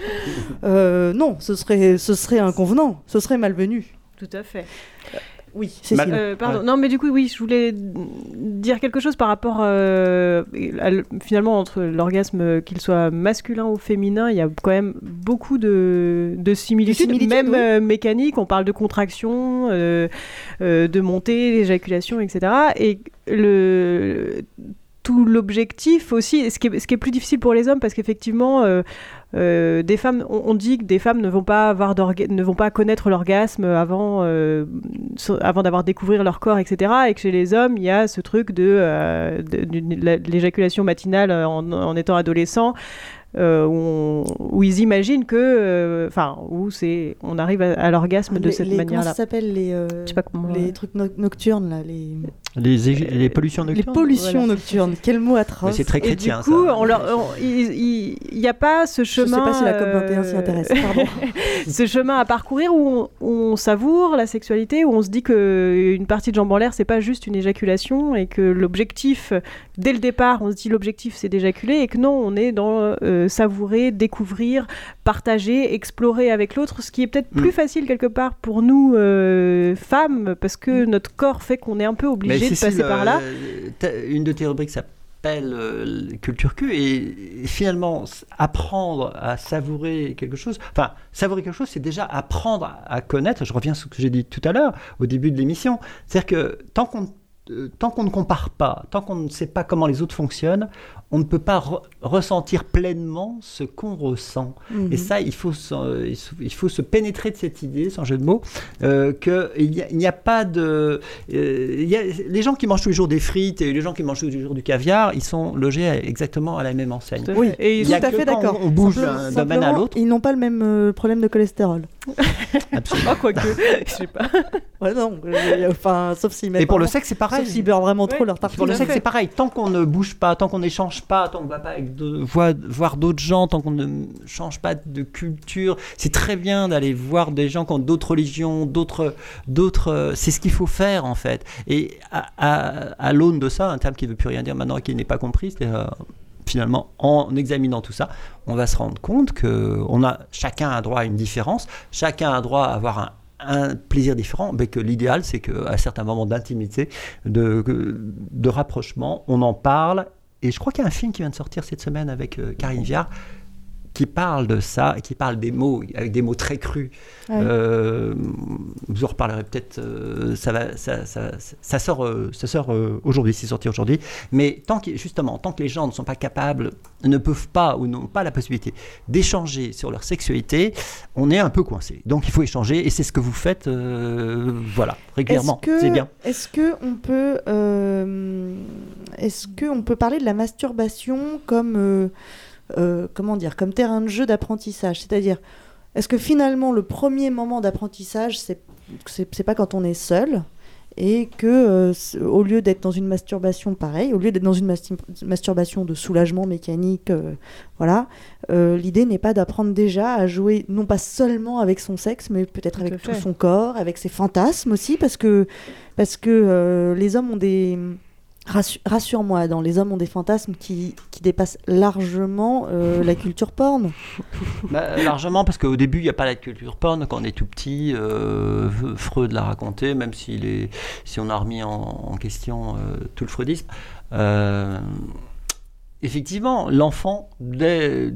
Euh, non, ce serait, ce serait inconvenant, ce serait malvenu. Tout à fait. Oui, c'est Mal- Euh, pardon. Ouais. Non, mais du coup, oui, je voulais dire quelque chose par rapport, euh, à finalement, entre l'orgasme, qu'il soit masculin ou féminin, il y a quand même beaucoup de, de similitudes, similitudes, même oui. euh, mécaniques. On parle de contraction, euh, euh, de montée, d'éjaculation, etc. Et le tout l'objectif aussi, ce qui, est, ce qui est plus difficile pour les hommes, parce qu'effectivement, euh, euh, des femmes, on, on dit que des femmes ne vont pas avoir ne vont pas connaître l'orgasme avant, euh, so- avant d'avoir découvert leur corps, etc. Et que chez les hommes, il y a ce truc de, l'éjaculation matinale en, en étant adolescent. euh, où, on- où ils imaginent que, euh, enfin, où c'est, on arrive à, à l'orgasme de Les- cette les- Comment manière-là. ça s'appelle les, euh, Je sais pas comment. les trucs no- nocturnes là, les, Les, ég- les pollutions les nocturnes pollutions Voilà. nocturnes. Quel mot Mais atroce. C'est très Et chrétien, du coup, ça. on leur, on- il n'y a pas ce Je chemin. sais pas si la COP 21 s'y euh, intéresse. Pardon. ce chemin à parcourir où on, savoure la sexualité, où on se dit que une partie de jambes en l'air, c'est pas juste une éjaculation et que l'objectif, dès le départ, on se dit l'objectif c'est d'éjaculer et que non, on est dans euh, savourer, découvrir, partager, explorer avec l'autre, ce qui est peut-être Mm. plus facile quelque part pour nous euh, femmes parce que notre corps fait qu'on est un peu Mais obligé de passer par là. euh, une de tes rubriques s'appelle euh, Culture Q et, finalement apprendre à savourer quelque chose, enfin savourer quelque chose c'est déjà apprendre à, à connaître, je reviens sur ce que j'ai dit tout à l'heure au début de l'émission, c'est-à-dire que tant qu'on tant qu'on ne compare pas, tant qu'on ne sait pas comment les autres fonctionnent, on ne peut pas re- ressentir pleinement ce qu'on ressent. Mhm. Et ça, il faut, se, il se- il faut se pénétrer de cette idée, sans jeu de mots, euh, qu'il n'y a, pas de... euh, il y a- les gens qui mangent tous les jours des frites et les gens qui mangent tous les jours du caviar, ils sont logés à- exactement à la même enseigne. Fait. Et Il ils a Tout à fait d'accord. On bouge d'un domaine à l'autre. Ils n'ont pas le même euh, problème de cholestérol. Absolument. Ah, quoique, je sais pas. Ouais, non. euh, enfin, sauf s'ils Et pour le sexe, c'est pareil. Sauf s'ils beurrent vraiment trop Ouais. leur Pour tartine. le sexe, c'est pareil. Tant qu'on ne bouge pas, tant qu'on n'échange pas, tant qu'on ne va pas avec de- voir, voir d'autres gens, tant qu'on ne change pas de culture, c'est très bien d'aller voir des gens qui ont d'autres religions, d'autres, d'autres. euh, C'est ce qu'il faut faire en fait. Et à, à- à l'aune de ça, un terme qui ne veut plus rien dire maintenant et qui n'est pas compris, c'est euh, finalement en examinant tout ça, on va se rendre compte que on a chacun a droit à une différence, chacun a droit à avoir un un plaisir différent, mais que l'idéal, c'est qu'à certains moments d'intimité, de, de rapprochement, on en parle. Et je crois qu'il y a un film qui vient de sortir cette semaine avec euh, Karine Viard qui parle de ça et qui parle des mots, avec des mots très crus. Ouais. Euh, vous en reparlerez peut-être, euh, ça, va, ça, ça, ça sort, euh, ça sort euh, aujourd'hui, c'est sorti aujourd'hui. Mais tant que, justement, tant que les gens ne sont pas capables, ne peuvent pas ou n'ont pas la possibilité d'échanger sur leur sexualité, on est un peu coincé. Donc il faut échanger et c'est ce que vous faites, voilà, régulièrement. C'est bien. Est-ce que on peut, est-ce que on peut parler de la masturbation comme, euh, comment dire, comme terrain de jeu d'apprentissage. C'est-à-dire, est-ce que finalement le premier moment d'apprentissage, c'est pas quand on est seul et que euh, au lieu d'être dans une masturbation pareille, au lieu d'être dans une masturbation de soulagement mécanique, euh, voilà, euh, l'idée n'est pas d'apprendre déjà à jouer non pas seulement avec son sexe, mais peut-être avec tout son corps, avec ses fantasmes aussi, parce que parce que les hommes ont des Rassure-moi, dans les hommes ont des fantasmes qui, dépassent largement euh, la culture porn. Bah, largement, parce qu'au début, il n'y a pas la culture porn. Quand on est tout petit, euh, Freud l'a raconté, même si on a remis en, en question euh, tout le freudisme. Effectivement, l'enfant, dès,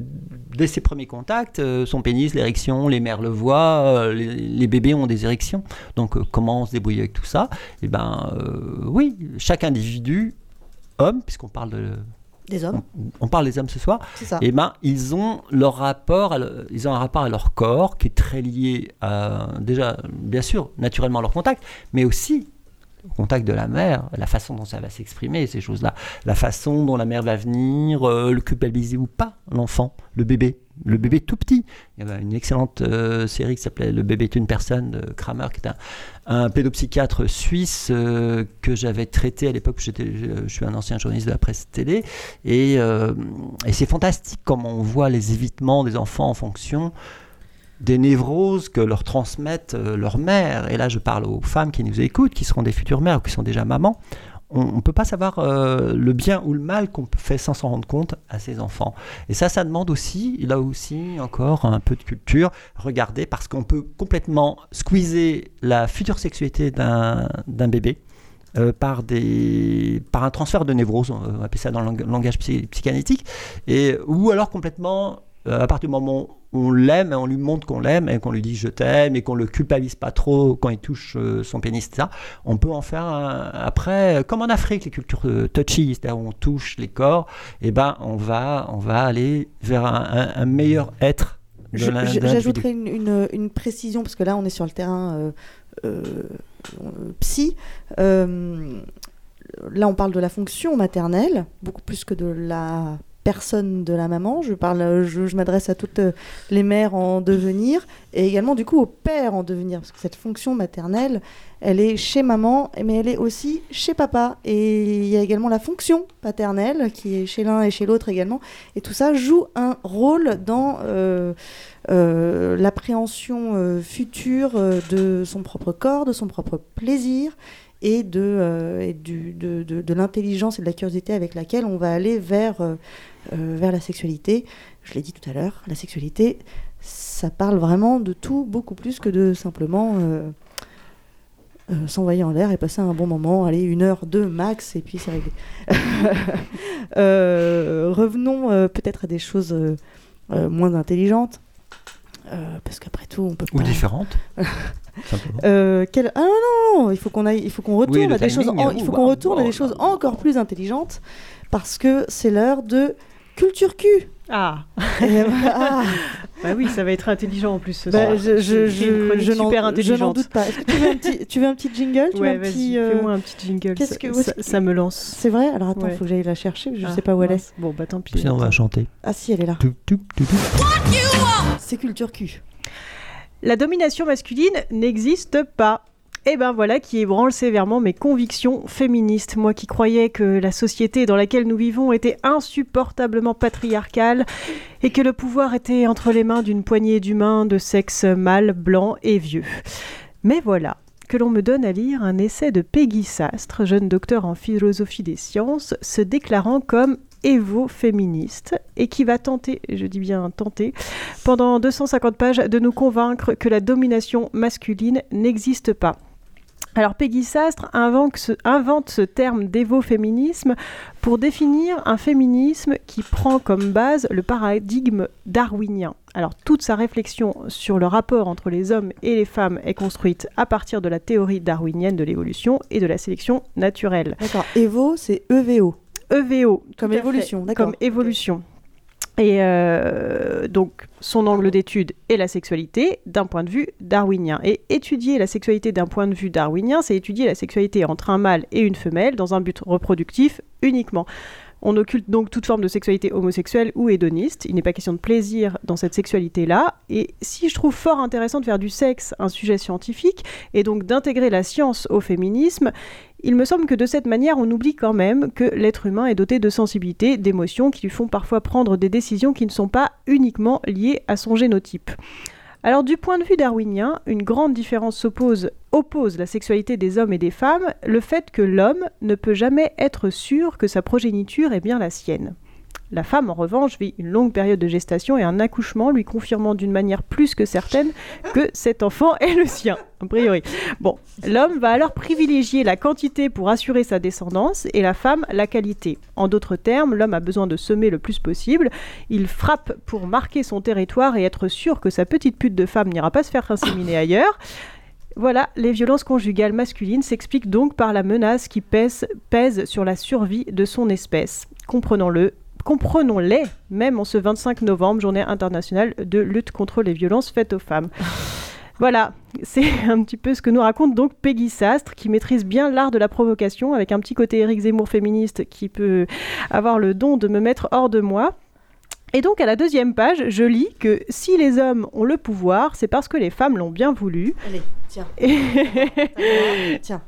dès ses premiers contacts, euh, son pénis, l'érection, les mères le voient, euh, les, les bébés ont des érections. Donc, euh, comment on se débrouille avec tout ça? Eh euh, oui, chaque individu, homme, puisqu'on parle de, Des hommes, on, on parle des hommes ce soir, c'est ça. eh ben, ils ont leur rapport, le- ils ont un rapport à leur corps qui est très lié à déjà, bien sûr, naturellement à leur contact, mais aussi contact de la mère, la façon dont ça va s'exprimer, ces choses-là, la façon dont la mère va venir, euh, le culpabiliser ou pas, l'enfant, le bébé, le bébé tout petit. Il y avait une excellente euh, série qui s'appelait Le bébé est une personne de Kramer, qui est un, pédopsychiatre suisse euh, que j'avais traité à l'époque, je suis un ancien journaliste de la presse télé, et, euh, et c'est fantastique comment on voit les évitements des enfants en fonction des névroses que leur transmettent euh, leurs mères. Et là, je parle aux femmes qui nous écoutent, qui seront des futures mères ou qui sont déjà mamans. On ne peut pas savoir euh, le bien ou le mal qu'on fait sans s'en rendre compte à ses enfants. Et ça, ça demande aussi, là aussi, encore un peu de culture. Regardez, parce qu'on peut complètement squeezer la future sexualité d'un bébé. euh, par, des, par un transfert de névrose, on va appeler ça dans le lang- langage psy- psychanalytique, et, ou alors complètement, à partir du moment où on l'aime et on lui montre qu'on l'aime et qu'on lui dit je t'aime et qu'on le culpabilise pas trop quand il touche euh, son pénis, ça, on peut en faire un- après, comme en Afrique, les cultures euh, touchy, c'est-à-dire où on touche les corps, et ben on va, on va aller vers un, un- un meilleur être. J'ajouterai une, une- une précision, parce que là, on est sur le terrain euh, euh, euh, psy. Euh, là, on parle de la fonction maternelle, beaucoup plus que de la personne de la maman. Je, parle, je, m'adresse à toutes euh, les mères en devenir, et également, du coup, aux pères en devenir, parce que cette fonction maternelle, elle est chez maman, mais elle est aussi chez papa. Et il y a également la fonction paternelle, qui est chez l'un et chez l'autre également. Et tout ça joue un rôle dans... euh, euh, l'appréhension future de son propre corps, de son propre plaisir et de l'intelligence et de la curiosité avec laquelle on va aller vers, euh, vers la sexualité. Je l'ai dit tout à l'heure, la sexualité, ça parle vraiment de tout, beaucoup plus que de simplement euh, euh, s'envoyer en l'air et passer un bon moment, aller une heure, deux max, et puis c'est réglé. Revenons peut-être à des choses moins intelligentes. Parce qu'après tout, on peut Ou pas. différentes. Euh, quel- Ah non, non, non, il faut qu'on aille, il faut qu'on retourne Oui, le à des choses, timing, en- il faut qu'on retourne à des choses encore plus intelligentes, parce que c'est l'heure de culture cul. Ah, Et, ah, bah oui, ça va être intelligent en plus ce bah, soir. je, je, je, je n'en- super intelligente. doute pas. Est-ce que tu veux un petit, tu veux un petit jingle? Tu veux Ouais, un vas-y, petit, euh, fais-moi un petit jingle. qu'est-ce ça, que- ça, que- ça me lance. C'est vrai? Alors attends, il Ouais. faut que j'aille la chercher, je Ah, sais pas où elle est. Bon, bah tant pis. Sinon, on va chanter. Ah si, elle est là. C'est culture cul. La domination masculine n'existe pas. Et ben voilà qui ébranle sévèrement mes convictions féministes. Moi qui croyais que la société dans laquelle nous vivons était insupportablement patriarcale et que le pouvoir était entre les mains d'une poignée d'humains de sexe mâle, blanc et vieux. Mais voilà que l'on me donne à lire un essai de Peggy Sastre, jeune docteur en philosophie des sciences, se déclarant comme évo-féministe et qui va tenter, je dis bien tenter, pendant 250 pages de nous convaincre que la domination masculine n'existe pas. Alors Peggy Sastre invente ce, invente ce terme d'évo-féminisme pour définir un féminisme qui prend comme base le paradigme darwinien. Alors toute sa réflexion sur le rapport entre les hommes et les femmes est construite à partir de la théorie darwinienne de l'évolution et de la sélection naturelle. D'accord. Evo, c'est EVO. EVO. Comme évolution, d'accord. Comme évolution. Et euh, donc, son angle d'étude est la sexualité d'un point de vue darwinien. Et étudier la sexualité d'un point de vue darwinien, c'est étudier la sexualité entre un mâle et une femelle dans un but reproductif uniquement. On occulte donc toute forme de sexualité homosexuelle ou hédoniste. Il n'est pas question de plaisir dans cette sexualité-là. Et si je trouve fort intéressant de faire du sexe un sujet scientifique, et donc d'intégrer la science au féminisme, il me semble que de cette manière, on oublie quand même que l'être humain est doté de sensibilités, d'émotions qui lui font parfois prendre des décisions qui ne sont pas uniquement liées à son génotype. Alors du point de vue darwinien, une grande différence s'oppose, oppose la sexualité des hommes et des femmes, le fait que l'homme ne peut jamais être sûr que sa progéniture est bien la sienne. La femme, en revanche, vit une longue période de gestation et un accouchement lui confirmant d'une manière plus que certaine que cet enfant est le sien, a priori. Bon, l'homme va alors privilégier la quantité pour assurer sa descendance et la femme la qualité. En d'autres termes, l'homme a besoin de semer le plus possible. Il frappe pour marquer son territoire et être sûr que sa petite pute de femme n'ira pas se faire inséminer ailleurs. Voilà, les violences conjugales masculines s'expliquent donc par la menace qui pèse, pèse sur la survie de son espèce. Comprenons-le, comprenons-les, même en ce 25 novembre, journée internationale de lutte contre les violences faites aux femmes. Voilà, c'est un petit peu ce que nous raconte donc Peggy Sastre, qui maîtrise bien l'art de la provocation, avec un petit côté Éric Zemmour féministe qui peut avoir le don de me mettre hors de moi. Et donc à la deuxième page, je lis que si les hommes ont le pouvoir, c'est parce que les femmes l'ont bien voulu. Allez, tiens. Et- Tiens.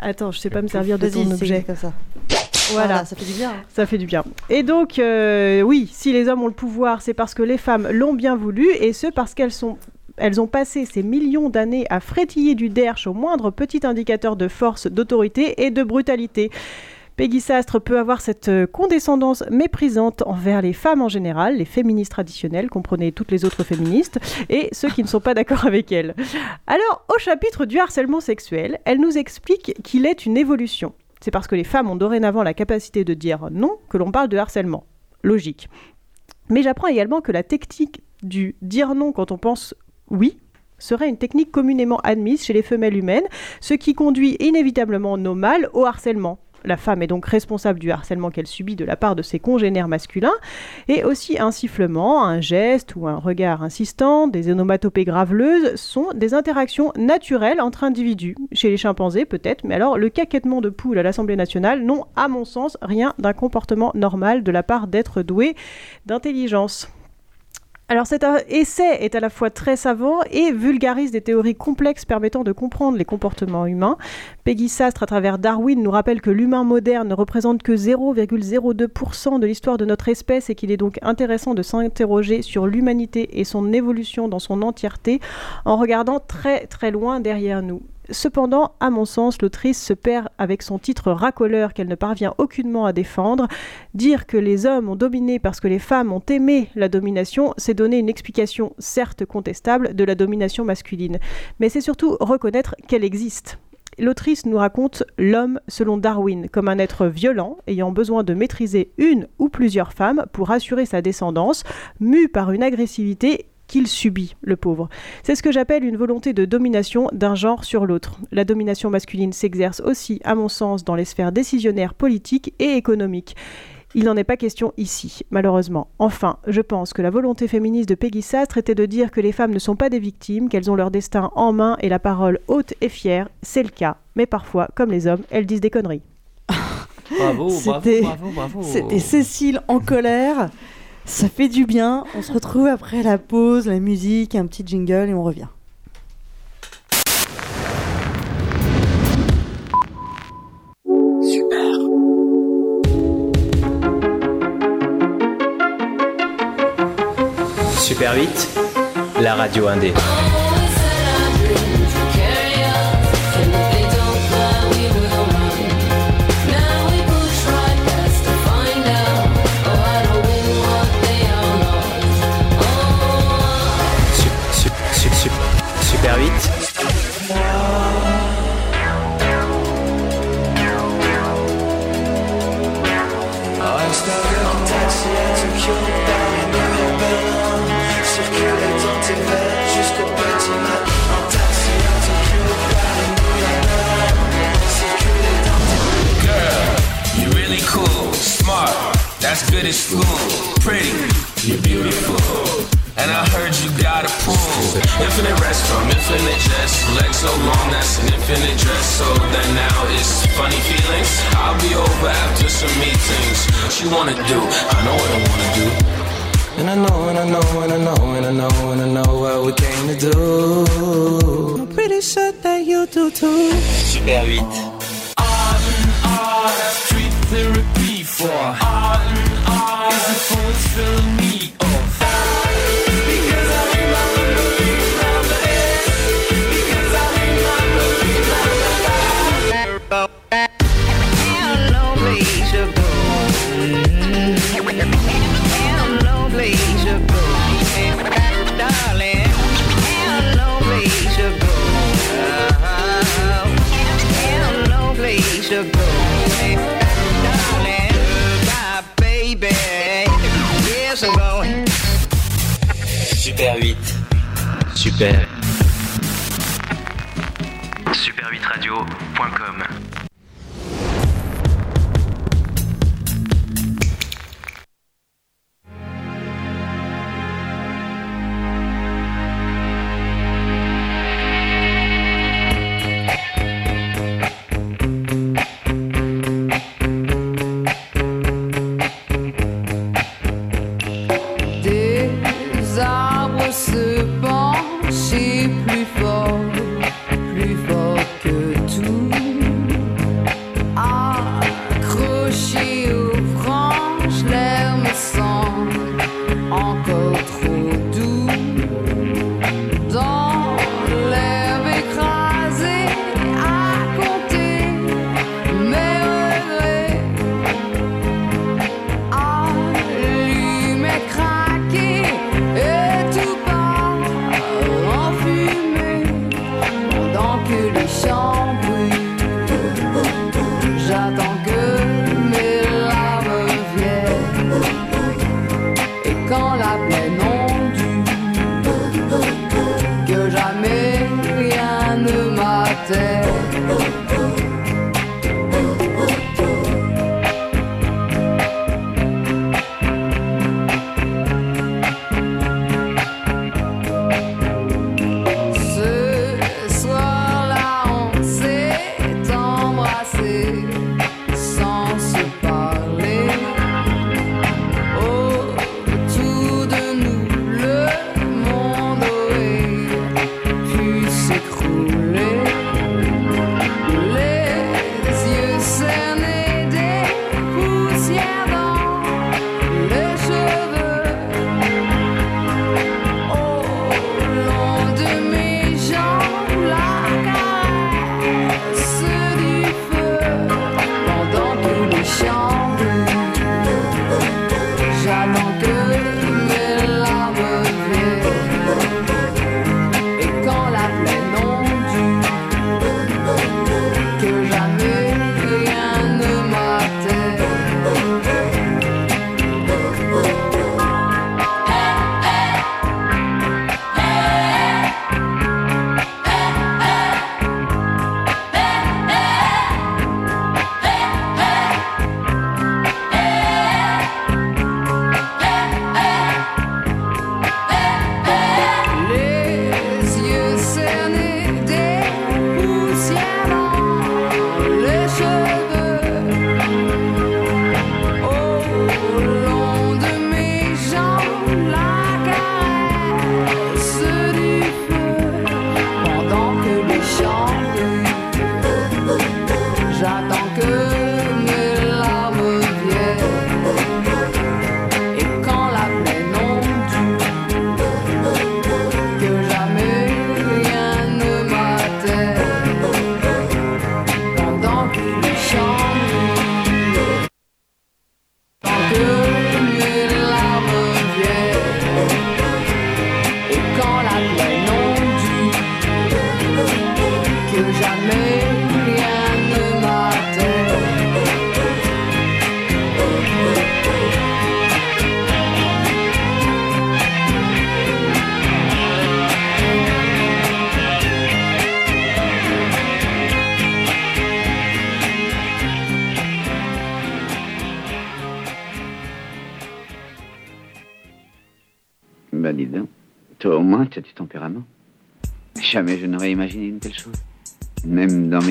Attends, je sais pas me servir de ton objet. comme ça. Voilà. ça fait du bien. hein. Ça fait du bien. Et donc, euh, oui, si les hommes ont le pouvoir, c'est parce que les femmes l'ont bien voulu, et ce parce qu'elles sont elles ont passé ces millions d'années à frétiller du derche au moindre petit indicateur de force, d'autorité et de brutalité. Peggy Sastre peut avoir cette euh, condescendance méprisante envers les femmes en général, les féministes traditionnelles, comprenez toutes les autres féministes, et ceux qui ne sont pas d'accord avec elle. Alors, au chapitre du harcèlement sexuel, elle nous explique qu'il est une évolution. C'est parce que les femmes ont dorénavant la capacité de dire non que l'on parle de harcèlement. Logique. Mais j'apprends également que la technique du dire non quand on pense oui serait une technique communément admise chez les femelles humaines, ce qui conduit inévitablement nos mâles au harcèlement. La femme est donc responsable du harcèlement qu'elle subit de la part de ses congénères masculins, et aussi un sifflement, un geste ou un regard insistant, des onomatopées graveleuses sont des interactions naturelles entre individus. Chez les chimpanzés peut-être, mais alors le caquettement de poule à l'Assemblée nationale n'ont à mon sens rien d'un comportement normal de la part d'êtres doués d'intelligence. Alors cet essai est à la fois très savant et vulgarise des théories complexes permettant de comprendre les comportements humains. Peggy Sastre, à travers Darwin, nous rappelle que l'humain moderne ne représente que 0,02% de l'histoire de notre espèce et qu'il est donc intéressant de s'interroger sur l'humanité et son évolution dans son entièreté en regardant très très loin derrière nous. Cependant, à mon sens, l'autrice se perd avec son titre racoleur qu'elle ne parvient aucunement à défendre. Dire que les hommes ont dominé parce que les femmes ont aimé la domination, c'est donner une explication certes contestable de la domination masculine. Mais c'est surtout reconnaître qu'elle existe. L'autrice nous raconte l'homme selon Darwin comme un être violent ayant besoin de maîtriser une ou plusieurs femmes pour assurer sa descendance, mu par une agressivité qu'il subit, le pauvre. C'est ce que j'appelle une volonté de domination d'un genre sur l'autre. La domination masculine s'exerce aussi, à mon sens, dans les sphères décisionnaires politiques et économiques. Il n'en est pas question ici, malheureusement. Enfin, je pense que la volonté féministe de Peggy Sastre était de dire que les femmes ne sont pas des victimes, qu'elles ont leur destin en main et la parole haute et fière. C'est le cas, mais parfois, comme les hommes, elles disent des conneries. Bravo, bravo, bravo, bravo. C'était Cécile en colère. Ça fait du bien. On se retrouve après la pause, la musique, un petit jingle et on revient. Super 8, la radio indé. That's good as school. Pretty, you're beautiful. And I heard you got a pool. Infinite restroom, infinite chest. Legs so long, that's an infinite dress. So then now it's funny feelings. I'll be over after some meetings. What you wanna do? I know what I wanna do. And I know, and I know, and I know, and I know, and I know what we came to do. I'm pretty sure that you do too. Super 8. Ah, that's street therapy for Ah, ah, Super 8. Super. Super8radio.com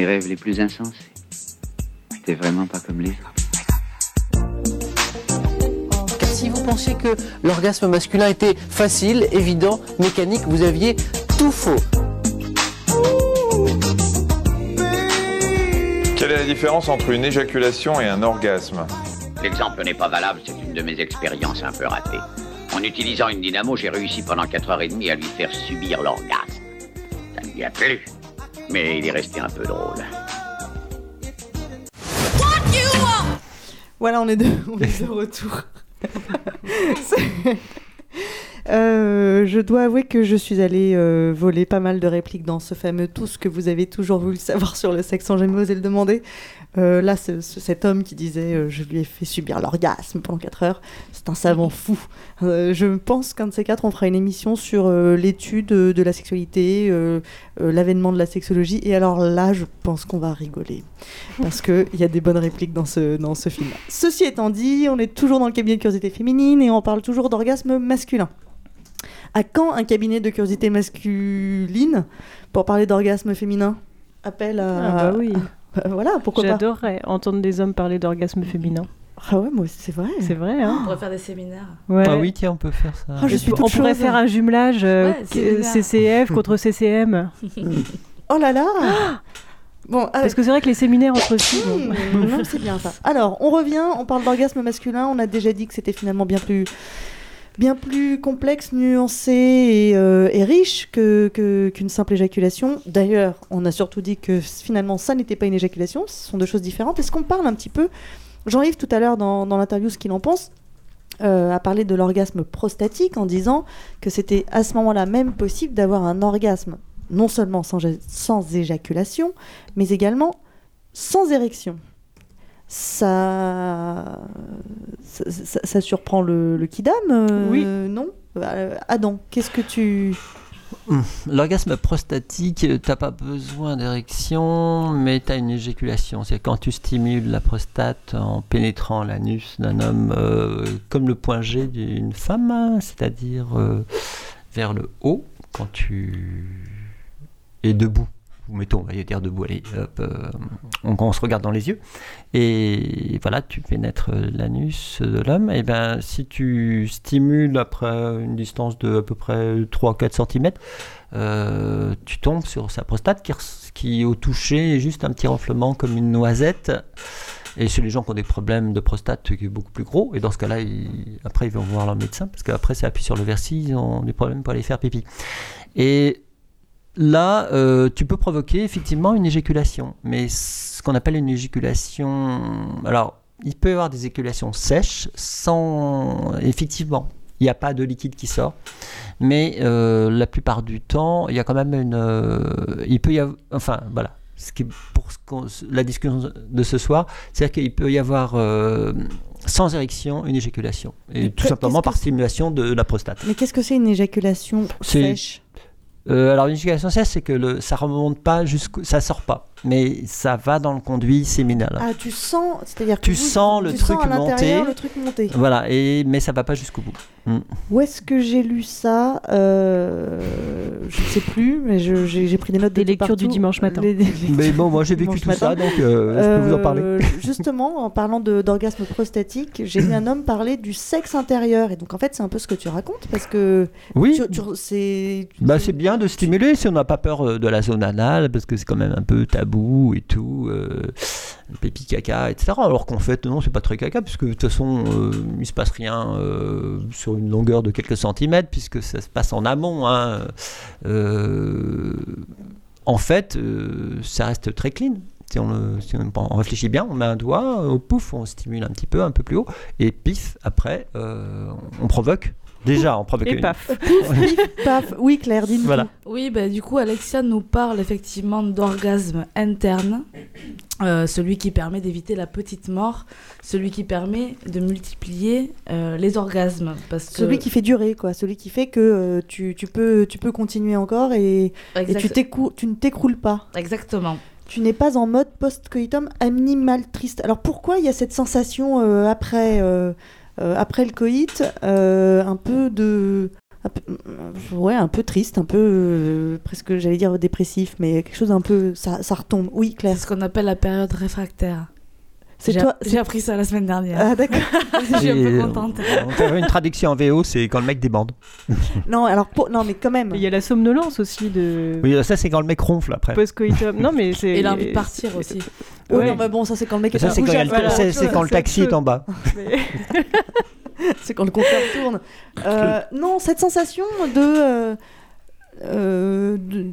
mes rêves les plus insensés. T'es vraiment pas comme les autres. Car si vous pensiez que l'orgasme masculin était facile, évident, mécanique, vous aviez tout faux. Quelle est la différence entre une éjaculation et un orgasme? L'exemple n'est pas valable, c'est une de mes expériences un peu ratées. En utilisant une dynamo, j'ai réussi pendant 4h30 à lui faire subir l'orgasme. Ça ne lui a plu, mais il est resté un peu drôle. Voilà, on est de, on est de retour. Euh, je dois avouer que je suis allée euh, voler pas mal de répliques dans ce fameux tout ce que vous avez toujours voulu savoir sur le sexe sans jamais osé le demander. Euh, là, ce- ce- cet homme qui disait euh, je lui ai fait subir l'orgasme pendant 4 heures, c'est un savant fou. Euh, je pense qu'un de ces quatre, on fera une émission sur l'étude de la sexualité, l'avènement de la sexologie. Et alors là, je pense qu'on va rigoler. Parce qu'il y a des bonnes répliques dans ce, dans ce film. Ceci étant dit, on est toujours dans le cabinet de curiosité féminine et on parle toujours d'orgasme masculin. À quand un cabinet de curiosité masculine pour parler d'orgasme féminin Appel à. Ah bah oui. Bah voilà, pourquoi pas J'adorerais entendre des hommes parler d'orgasme féminin. Ah ouais, moi c'est vrai. C'est vrai, On hein pourrait faire des séminaires. Ouais. Ah oui, tiens, on peut faire ça. Ah, je suis on pourrait faire un jumelage euh, Ouais. CCF contre CCM. Oh là là Bon, ah, Parce que c'est vrai que les séminaires entre filles. Mmh, c'est bien ça. Alors, on revient, on parle d'orgasme masculin. On a déjà dit que c'était finalement bien plus, bien plus complexe, nuancé et, euh, riche que, que- qu'une simple éjaculation. D'ailleurs, on a surtout dit que finalement, ça n'était pas une éjaculation. Ce sont deux choses différentes. Est-ce qu'on parle un petit peu Jean-Yves, tout à l'heure, dans, dans l'interview, ce qu'il en pense, euh, a parlé de l'orgasme prostatique en disant que c'était à ce moment-là même possible d'avoir un orgasme non seulement sans éjaculation, mais également sans érection. Ça, ça, ça- ça surprend le, le kidam euh, Oui. Non? Euh, Adam, qu'est-ce que tu... Hum, L'orgasme prostatique, euh, t'as pas besoin d'érection, mais t'as une éjaculation. C'est quand tu stimules la prostate en pénétrant l'anus d'un homme euh, comme le point G d'une femme, hein, c'est-à-dire euh, vers le haut, quand tu es debout. Ou mettons, on va dire debout, allez, hop, euh, on, se regarde dans les yeux, et voilà, tu pénètres euh, l'anus de l'homme, et ben si tu stimules après une distance de à peu près 3-4 cm, euh, tu tombes sur sa prostate qui, au toucher est juste un petit renflement comme une noisette. Et chez les gens qui ont des problèmes de prostate qui est beaucoup plus gros, et dans ce cas-là, après ils vont voir leur médecin, parce qu'après c'est appuyé sur le versis, ils ont des problèmes pour aller faire pipi. Là, euh, tu peux provoquer effectivement une éjaculation, mais ce qu'on appelle une éjaculation, alors il peut y avoir des éjaculations sèches, sans effectivement, il n'y a pas de liquide qui sort, mais euh, la plupart du temps, il y a quand même une, euh, il peut y avoir, enfin voilà, ce qui est pour ce la discussion de ce soir, c'est-à-dire qu'il peut y avoir sans érection une éjaculation, et tout simplement par stimulation de la prostate. Mais qu'est-ce que c'est une éjaculation sèche? Euh, alors l'éjaculation sèche, c'est que le, ça remonte pas jusqu'au, ça sort pas, mais ça va dans le conduit séminal. Ah, tu sens, c'est-à-dire que Tu vous- sens le tu truc sens monter. le truc monter. Voilà, et mais ça va pas jusqu'au bout. Mm. Où est-ce que j'ai lu ça Euh, Je ne sais plus, mais j'ai pris des notes de Des lectures du dimanche matin. Les- Mais bon, moi j'ai vécu tout ça, donc euh, je peux vous en parler. Euh, justement, en parlant d'orgasme prostatique, j'ai vu un homme parler du sexe intérieur. Et donc, en fait, c'est un peu ce que tu racontes, parce que Oui. c'est Bah, c'est bien de stimuler si on n'a pas peur euh, de la zone anale, parce que c'est quand même un peu tabou et tout, euh, pipi caca, etc. Alors qu'en fait, non, c'est pas très caca, puisque de toute façon, euh, il se passe rien euh, une longueur de quelques centimètres, puisque ça se passe en amont. hein. Euh, en fait, euh, ça reste très clean. Si on, réfléchit bien, on met un doigt, au pouf, on stimule un petit peu, un peu plus haut, et pif, après, euh, on provoque. Déjà, on provoque Et paf. Paf. Oui, Claire, dis-nous. Voilà. Oui, bah, du coup, Alexia nous parle effectivement d'orgasme interne, euh, celui qui permet d'éviter la petite mort, celui qui permet de multiplier euh, les orgasmes. Parce que... Celui qui fait durer, quoi. Celui qui fait que euh, tu, tu peux, tu peux continuer encore et, tu, ne t'écroules pas. Exactement. Tu n'es pas en mode post-coitum animal triste. Alors pourquoi il y a cette sensation euh, après, euh, après le coït, euh, un peu de euh, ouais, un peu triste, un peu euh, presque, j'allais dire dépressif, mais quelque chose un peu, ça, ça retombe. Oui, Claire. C'est ce qu'on appelle la période réfractaire. C'est J'ai- toi- J'ai appris ça la semaine dernière. Ah d'accord. Je suis un peu contente. On une traduction en VO, c'est quand le mec débande. non, alors pour- non, mais quand même. Il y a la somnolence aussi de. Oui, ça c'est quand le mec ronfle après. Post-coitum. Non, mais c'est. Et il a envie de partir aussi. Oui, Ouais. non, mais bon, ça c'est quand le mec est Ça en c'est quand, le- voilà. c'est quand le taxi est en bas. Mais- c'est quand le compteur tourne. Euh, non, cette sensation de, euh, euh, de-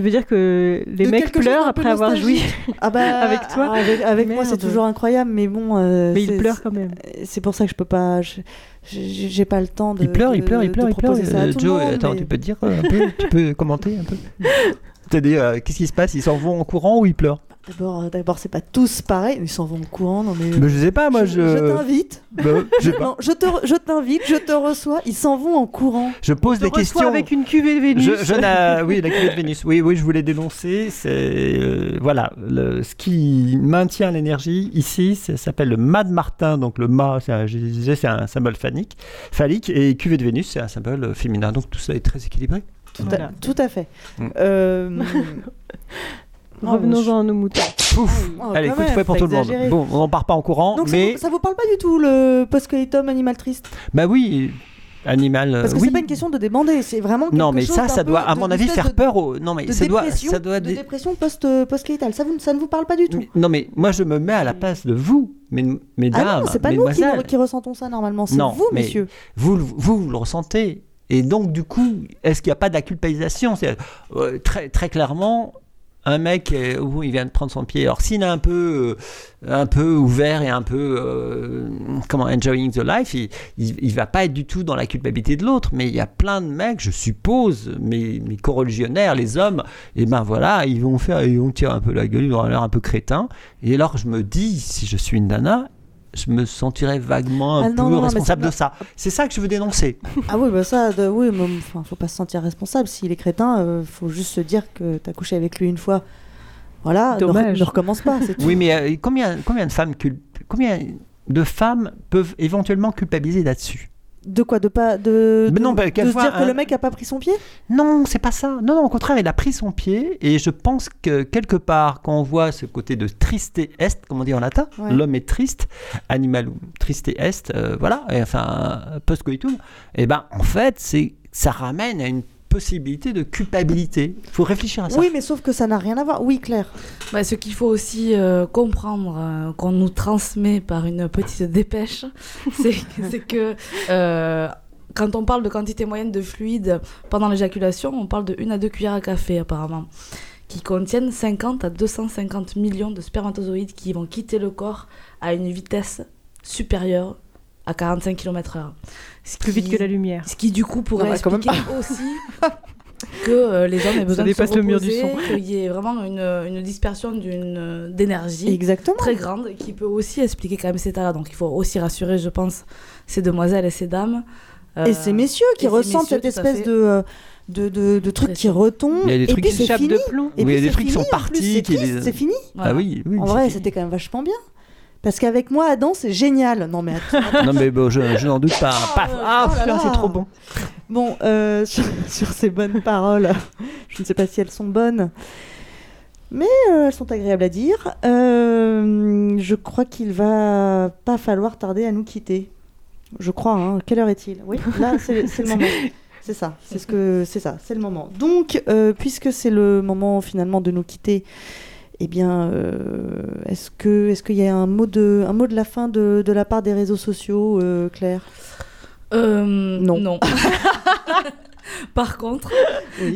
Tu veux dire que les de mecs pleurent après avoir joui. Ah bah, avec toi Avec, avec moi, c'est toujours incroyable, mais bon. euh, Mais il c'est- pleure quand même. C'est pour ça que je peux pas. J'ai pas le temps de. Il pleure, il de- pleure, il de pleure, il pleure. proposer ça à Euh, Joe, monde, attends, mais- tu peux te dire euh, un peu Tu peux commenter un peu C'est-à-dire, euh, qu'est-ce qui se passe? Ils s'en vont en courant ou ils pleurent? D'abord, euh, d'abord, c'est pas tous pareil. Ils s'en vont au courant. Non mais. Mais je sais pas, moi je. Je t'invite. Bah, je. Non, je te, re- je t'invite, je te reçois. Ils s'en vont en courant. Je pose te des questions. avec une cuvée de Vénus. Je, je n'a- oui, la cuvée de Vénus. Oui, oui, je voulais dénoncer. C'est euh, voilà, le, ce qui maintient l'énergie ici, ça s'appelle le mât de Martin. Donc le mât, c'est un, je disais, c'est un symbole phallique, phallique, et cuvée de Vénus, c'est un symbole féminin. Donc tout ça est très équilibré. Tout, Voilà. à, tout à fait. Mm. Euh, Revenons-en à nos moutons. Pouf. Oh, Allez, quand coup de fouet pour tout le monde. exagéré. Bon, on n'en part pas en courant, Donc mais ça, vous, ça vous parle pas du tout le post-coitum animal triste bah oui, animal. euh, Parce que oui. c'est pas une question de débander, c'est vraiment quelque Non, mais chose ça, ça doit, à mon avis, faire peur. Au... Non, mais ça doit, ça doit. de dé- dépression post post-coitale. Ça, vous, ça ne vous parle pas du tout. Non, mais moi, je me mets à la place de vous, mes- mesdames, Ah non, c'est pas nous qui, qui ressentons ça normalement, c'est vous, mais messieurs. Vous, vous, vous le ressentez. Et donc, du coup, est-ce qu'il n'y a pas de la culpabilisation? C'est euh, très, très clairement. Un mec, euh, où il vient de prendre son pied. Alors, s'il est un peu, euh, un peu ouvert et un peu, euh, comment, enjoying the life, il, il, il va pas être du tout dans la culpabilité de l'autre. Mais il y a plein de mecs, je suppose, mes, mes les hommes, et ben voilà, ils vont faire, ils vont tirer un peu la gueule, ils vont avoir l'air un peu crétin. Et alors, je me dis, si je suis une nana, je me sentirais vaguement un Ah peu non, non, responsable de ça. C'est ça que je veux dénoncer. Ah oui, bah ça, de- oui, mais enfin, faut pas se sentir responsable. S'il est crétin, euh, faut juste se dire que t'as couché avec lui une fois. Voilà, ne re-. Ne, recommence pas, tout. Oui, mais euh, combien, combien de femmes combien de femmes peuvent éventuellement culpabiliser là-dessus? De quoi De pas de, Mais de- non, bah, de se dire que un- le mec a pas pris son pied? Non, c'est pas ça. Non, non, au contraire, il a pris son pied et je pense que quelque part, quand on voit ce côté de triste est, comme on dit en latin, Ouais. l'homme est triste, animalum triste est, euh, voilà, et enfin post coitum, et ben en fait, c'est ça ramène à une possibilité de culpabilité. Il faut réfléchir à ça. Oui, mais sauf que ça n'a rien à voir. Oui, Claire. Bah, ce qu'il faut aussi euh, comprendre, euh, qu'on nous transmet par une petite dépêche, c'est que euh, quand on parle de quantité moyenne de fluide pendant l'éjaculation, on parle de 1 à 2 cuillères à café apparemment, qui contiennent 50 à 250 millions de spermatozoïdes qui vont quitter le corps à une vitesse supérieure à 45 km/h. Ce Plus vite que la lumière. Ce qui du coup pourrait Non, bah, quand même expliquer aussi que euh, les hommes aient besoin de se dépasse le mur du reposer, son. qu'il y ait vraiment une, une dispersion d'une euh, d'énergie Exactement. très grande qui peut aussi expliquer quand même cet état-là. Donc il faut aussi rassurer, je pense, ces demoiselles et ces dames. et Euh, ces messieurs qui et ces ressentent messieurs, cette tout à espèce fait. de, euh, de, de, de truc qui retombe. Il y a des et trucs puis qui c'est s'échappent fini. de plomb. Et Oui, il y a puis des c'est trucs qui sont fini, en plus, partis, C'est qui triste, les- c'est fini. Voilà. Ah oui, oui. en c'est vrai, fini. c'était quand même vachement bien. Parce qu'avec moi, Adam, c'est génial. Non, mais attends. Non mais bon, je, je n'en doute pas. Paf Ah, Oh putain, c'est trop bon. Bon, euh, sur, sur ces bonnes paroles, je ne sais pas si elles sont bonnes, mais euh, elles sont agréables à dire. Euh, je crois qu'il va pas falloir tarder à nous quitter. Je crois. Hein. Quelle heure est-il? Oui, là, c'est c'est le moment. C'est ça, c'est ce que c'est ça, c'est le moment. Donc, euh, puisque c'est le moment finalement de nous quitter, eh bien, euh, est-ce que est-ce qu'il y a un mot de un mot de la fin de, de la part des réseaux sociaux, euh, Claire? Euh, Non. non. Par contre,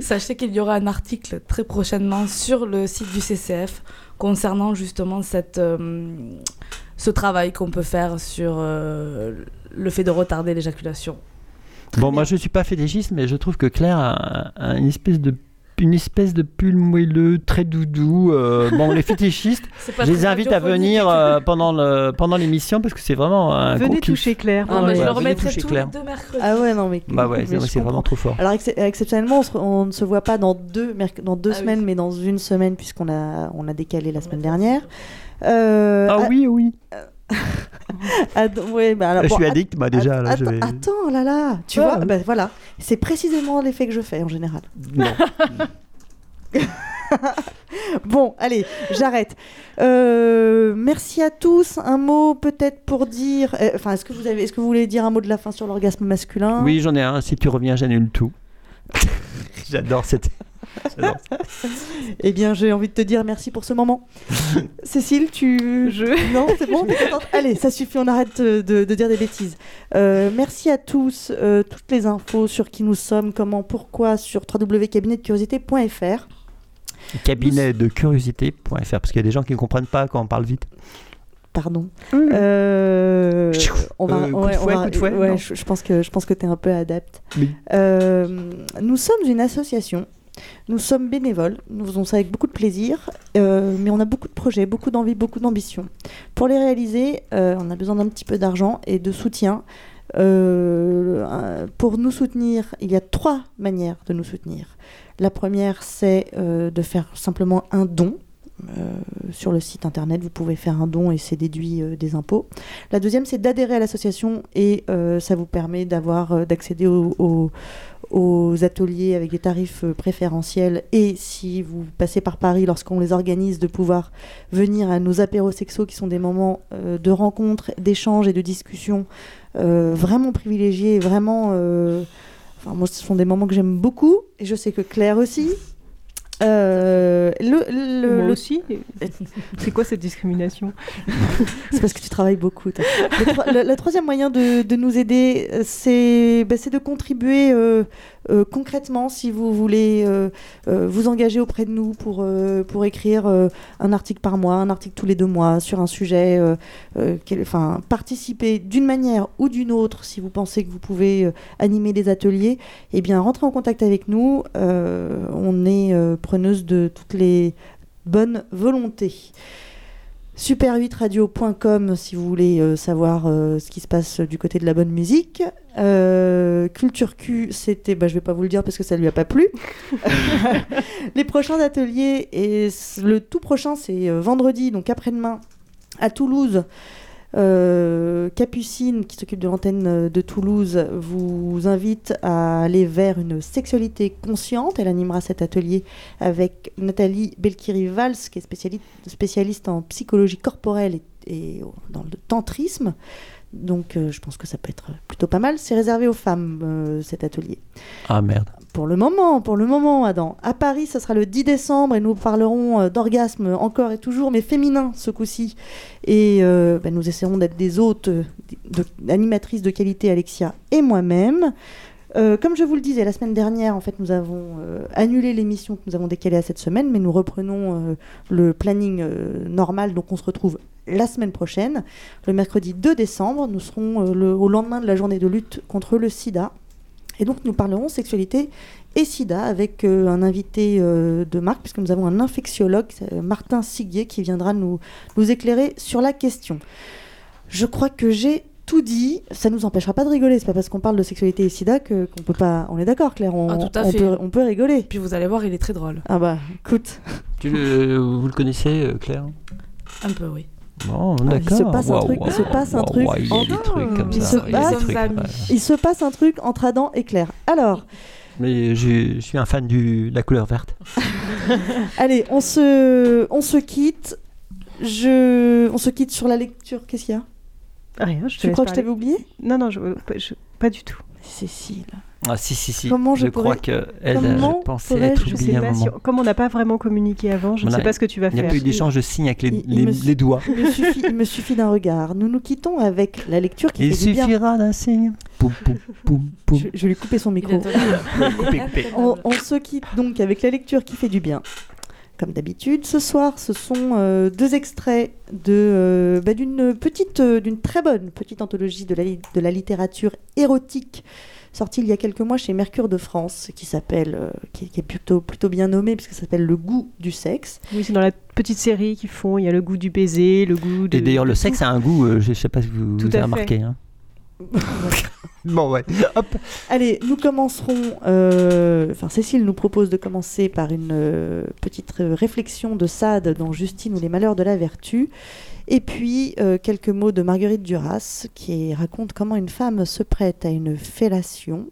sachez qu'il y aura un article très prochainement sur le site du CCF concernant justement cette, euh, ce travail qu'on peut faire sur euh, le fait de retarder l'éjaculation. Bon, moi je suis pas fétichiste, mais je trouve que Claire a, a une espèce de une espèce de pull moelleux, très doudou. euh, bon, les fétichistes, je les invite à venir euh, pendant le pendant l'émission parce que c'est vraiment un Venez gros kiff. toucher Claire. Ah, bah, je Ouais, le venez remettrai toucher tous Claire. les deux mercredis. Ah ouais, non mais. Bah ouais, c'est vraiment trop fort. Alors excep- exceptionnellement, on, se- on ne se voit pas dans deux, dans deux Ah oui. semaines, mais dans une semaine puisqu'on a, on a décalé la semaine dernière. Euh, Ah a- oui, oui. Ouais, bah alors, je bon, suis ad- addict, moi déjà. Là, Attends, je vais- attends, là là, tu Ah, vois, oui. bah, voilà. C'est précisément l'effet que je fais en général. Non. Bon, allez, j'arrête. Euh, merci à tous. Un mot peut-être pour dire. euh, Enfin, est-ce que vous avez, est-ce que vous voulez dire un mot de la fin sur l'orgasme masculin? Oui, j'en ai un. Si tu reviens, j'annule tout. J'adore cette. Eh bien, j'ai envie de te dire merci pour ce moment. Cécile, tu. Non, c'est bon t'es contente Allez, ça suffit, on arrête de, de- dire des bêtises. Euh, merci à tous. euh, toutes les infos sur qui nous sommes, comment, pourquoi, sur www.cabinetdecuriosité.fr. Cabinet de curiosité.fr parce qu'il y a des gens qui ne comprennent pas quand on parle vite. Pardon. Euh, on va, Euh, coup de ouais, on fouet, va- coup de fouet, ouais, non je, je pense que je pense que tu es un peu adepte. Oui. Euh, nous sommes une association. Nous sommes bénévoles. Nous faisons ça avec beaucoup de plaisir, euh, mais on a beaucoup de projets, beaucoup d'envie, beaucoup d'ambition. Pour les réaliser, euh, on a besoin d'un petit peu d'argent et de soutien. Euh, pour nous soutenir, il y a trois manières de nous soutenir. La première, c'est de faire simplement un don. Sur le site internet, vous pouvez faire un don et c'est déduit des impôts. La deuxième, c'est d'adhérer à l'association et ça vous permet d'avoir d'accéder au- au- aux ateliers avec des tarifs euh, préférentiels et si vous passez par Paris lorsqu'on les organise, de pouvoir venir à nos apéros sexos qui sont des moments euh, de rencontres, d'échanges et de discussions euh, vraiment privilégiés, vraiment. moi, ce sont des moments que j'aime beaucoup et je sais que Claire aussi. Euh, le, le- Moi le- aussi. C'est quoi cette discrimination c'est parce que tu travailles beaucoup. Le, le- le troisième moyen de, de nous aider, euh, c'est bah, de contribuer euh, euh, concrètement si vous voulez euh, euh, vous engager auprès de nous pour, écrire un article par mois, un article tous les deux mois sur un sujet. Enfin, participer d'une manière ou d'une autre si vous pensez que vous pouvez animer des ateliers. Eh bien, rentrez en contact avec nous. On est preneuse de toutes les bonnes volontés super8radio.com si vous voulez euh, savoir euh, ce qui se passe du côté de la bonne musique. Euh, Culture Q, c'était, bah, je vais pas vous le dire parce que ça lui a pas plu. Les prochains ateliers et le tout prochain c'est euh, vendredi, donc après-demain à Toulouse. Euh, Capucine, qui s'occupe de l'antenne euh, de Toulouse, vous invite à aller vers une sexualité consciente. Elle animera cet atelier avec Nathalie Belkiri-Valls, qui est spécialiste, spécialiste en psychologie corporelle et, dans le tantrisme. Donc euh, je pense que ça peut être plutôt pas mal. C'est réservé aux femmes, cet atelier. Ah merde. Pour le moment, pour le moment, Adam. À Paris, ce sera le 10 décembre et nous parlerons euh, d'orgasme encore et toujours, mais féminin ce coup-ci. Et euh, ben, nous essaierons d'être des hôtes, euh, de- animatrices de qualité, Alexia et moi-même. Comme je vous le disais la semaine dernière, en fait, nous avons annulé l'émission que nous avons décalée à cette semaine, mais nous reprenons le planning normal, donc on se retrouve la semaine prochaine, le mercredi 2 décembre. Nous serons au lendemain de la journée de lutte contre le sida. Et donc nous parlerons sexualité et sida avec euh, un invité euh, de marque, puisque nous avons un infectiologue, euh, Martin Siguier, qui viendra nous, nous éclairer sur la question. Je crois que j'ai tout dit. Ça nous empêchera pas de rigoler. C'est pas parce qu'on parle de sexualité et sida que qu'on peut pas. On est d'accord, Claire. On, Ah, tout à on fait. peut, on peut rigoler. Puis vous allez voir, il est très drôle. Ah bah, écoute. Tu le- vous le connaissez, Claire? Un peu, oui. Bon, Ah, il se passe un truc. il se passe un truc. entre- il se passe- un truc Adam et Claire. Alors. Mais je je suis un fan du, de la couleur verte. Allez, on se, on se quitte. Je, on se quitte sur la lecture. Qu'est-ce qu'il y a? Rien, je te Tu crois que je t'avais oublié? Non, non, je, je- pas du tout. Cécile. Ah si, si, si. Comment je crois pourrais- que elle comment je pensais pourrais-je- être Je oubliée un moment. si- Comme on n'a pas vraiment communiqué avant, je ne sais pas ce que tu vas Il n'y faire. a pas eu d'échange de signes avec les, Il- il les- me- les doigts. Il me suffit, il d'un regard. Nous nous quittons avec la lecture qui Il fait du bien. suffira d'un signe. Poum, poum, poum, poum. Je, je vais lui couper son micro. Coupé, coupé. on, on se quitte donc avec la lecture qui fait du bien. Comme d'habitude, ce soir, ce sont euh, deux extraits de, euh, bah, d'une petite, euh, d'une très bonne petite anthologie de la, li- de la littérature érotique sortie il y a quelques mois chez Mercure de France, qui s'appelle, euh, qui, qui est plutôt, plutôt bien nommé puisque ça s'appelle Le goût du sexe. Oui, c'est dans la petite série qu'ils font. Il y a le goût du baiser, le goût de. Et d'ailleurs, le sexe a un goût, euh, je ne sais pas si vous, Tout vous à avez fait. remarqué. hein. bon, ouais. Hop. Allez, nous commencerons. euh, Enfin, Cécile nous propose de commencer par une euh, petite réflexion de Sade dans Justine ou les malheurs de la vertu. Et puis euh, quelques mots de Marguerite Duras qui raconte comment une femme se prête à une fellation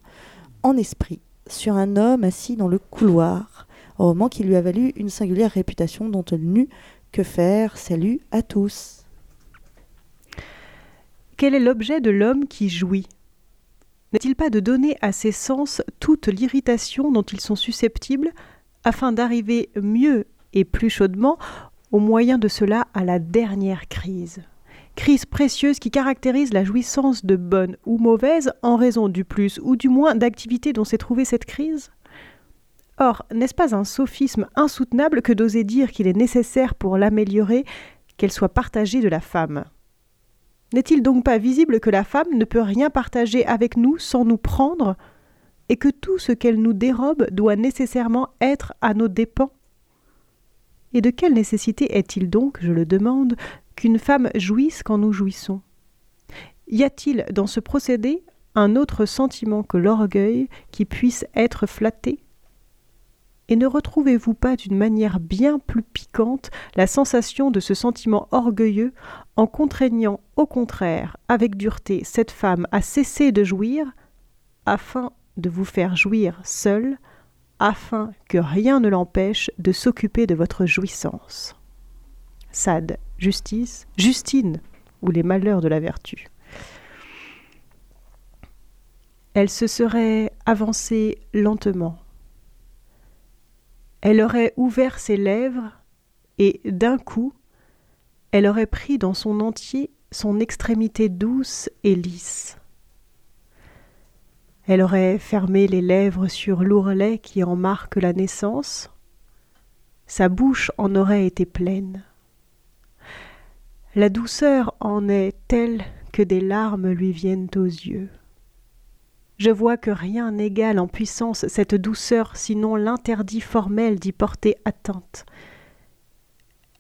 en esprit sur un homme assis dans le couloir, au moment qui lui a valu une singulière réputation dont elle n'eut que faire. Salut à tous. Quel est l'objet de l'homme qui jouit? N'est-il pas de donner à ses sens toute l'irritation dont ils sont susceptibles, afin d'arriver mieux et plus chaudement, au moyen de cela, à la dernière crise. Crise précieuse qui caractérise la jouissance de bonne ou mauvaise en raison du plus ou du moins d'activité dont s'est trouvée cette crise. Or, n'est-ce pas un sophisme insoutenable que d'oser dire qu'il est nécessaire pour l'améliorer qu'elle soit partagée de la femme? N'est-il donc pas visible que la femme ne peut rien partager avec nous sans nous prendre, et que tout ce qu'elle nous dérobe doit nécessairement être à nos dépens? Et de quelle nécessité est-il donc, je le demande, qu'une femme jouisse quand nous jouissons? Y a-t-il dans ce procédé un autre sentiment que l'orgueil qui puisse être flatté? Et ne retrouvez-vous pas d'une manière bien plus piquante la sensation de ce sentiment orgueilleux en contraignant au contraire avec dureté cette femme à cesser de jouir afin de vous faire jouir seul, afin que rien ne l'empêche de s'occuper de votre jouissance. Sade, justice, Justine, ou les malheurs de la vertu. Elle se serait avancée lentement, elle aurait ouvert ses lèvres et d'un coup, elle aurait pris dans son entier son extrémité douce et lisse. Elle aurait fermé les lèvres sur l'ourlet qui en marque la naissance. Sa bouche en aurait été pleine. La douceur en est telle que des larmes lui viennent aux yeux. Je vois que rien n'égale en puissance cette douceur sinon l'interdit formel d'y porter atteinte.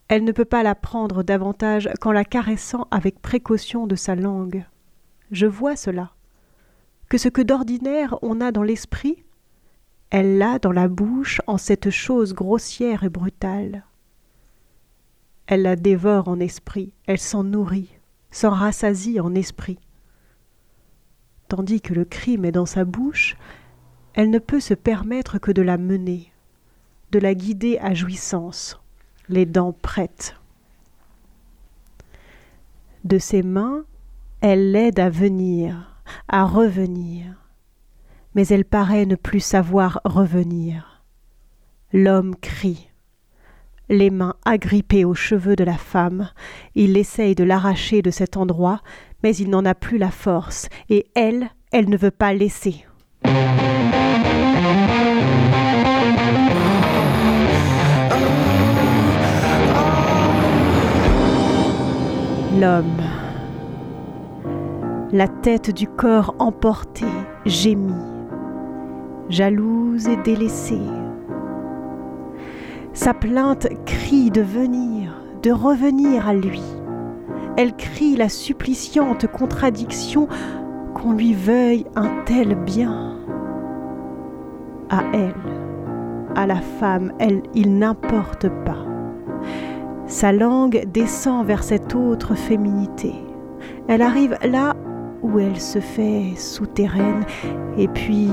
Elle ne peut pas la prendre davantage qu'en la caressant avec précaution de sa langue. Je vois cela. Que ce que d'ordinaire on a dans l'esprit, elle l'a dans la bouche en cette chose grossière et brutale. Elle la dévore en esprit, elle s'en nourrit, s'en rassasie en esprit tandis que le crime est dans sa bouche, elle ne peut se permettre que de la mener, de la guider à jouissance, les dents prêtes. De ses mains, elle l'aide à venir, à revenir, mais elle paraît ne plus savoir revenir. L'homme crie. Les mains agrippées aux cheveux de la femme, il essaye de l'arracher de cet endroit, mais il n'en a plus la force, et elle, elle ne veut pas laisser. L'homme, la tête du corps emportée, gémit, jalouse et délaissée. Sa plainte crie de venir, de revenir à lui. Elle crie la suppliciante contradiction qu'on lui veuille un tel bien. À elle, à la femme, elle, il n'importe pas. Sa langue descend vers cette autre féminité. Elle arrive là où elle se fait souterraine et puis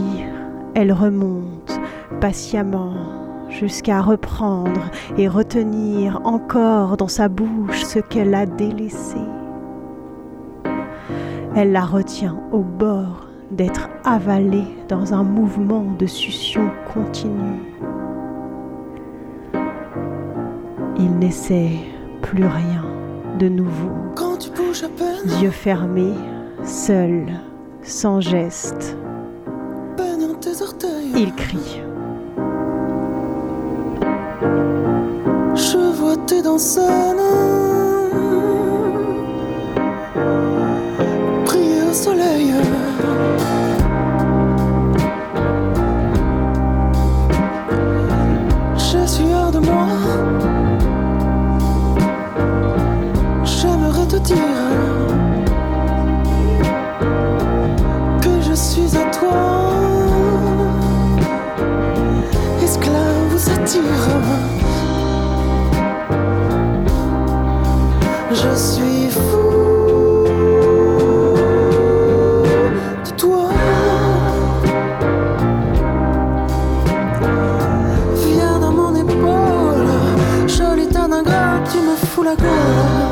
elle remonte patiemment jusqu'à reprendre et retenir encore dans sa bouche ce qu'elle a délaissé. Elle la retient au bord d'être avalée dans un mouvement de succion continue. Il n'essaie plus rien de nouveau. Yeux fermés, seul, sans geste. Il crie. Je vois tes dents Je suis fou de toi. Viens dans mon épaule Jolie tas d'un tu me fous la gueule.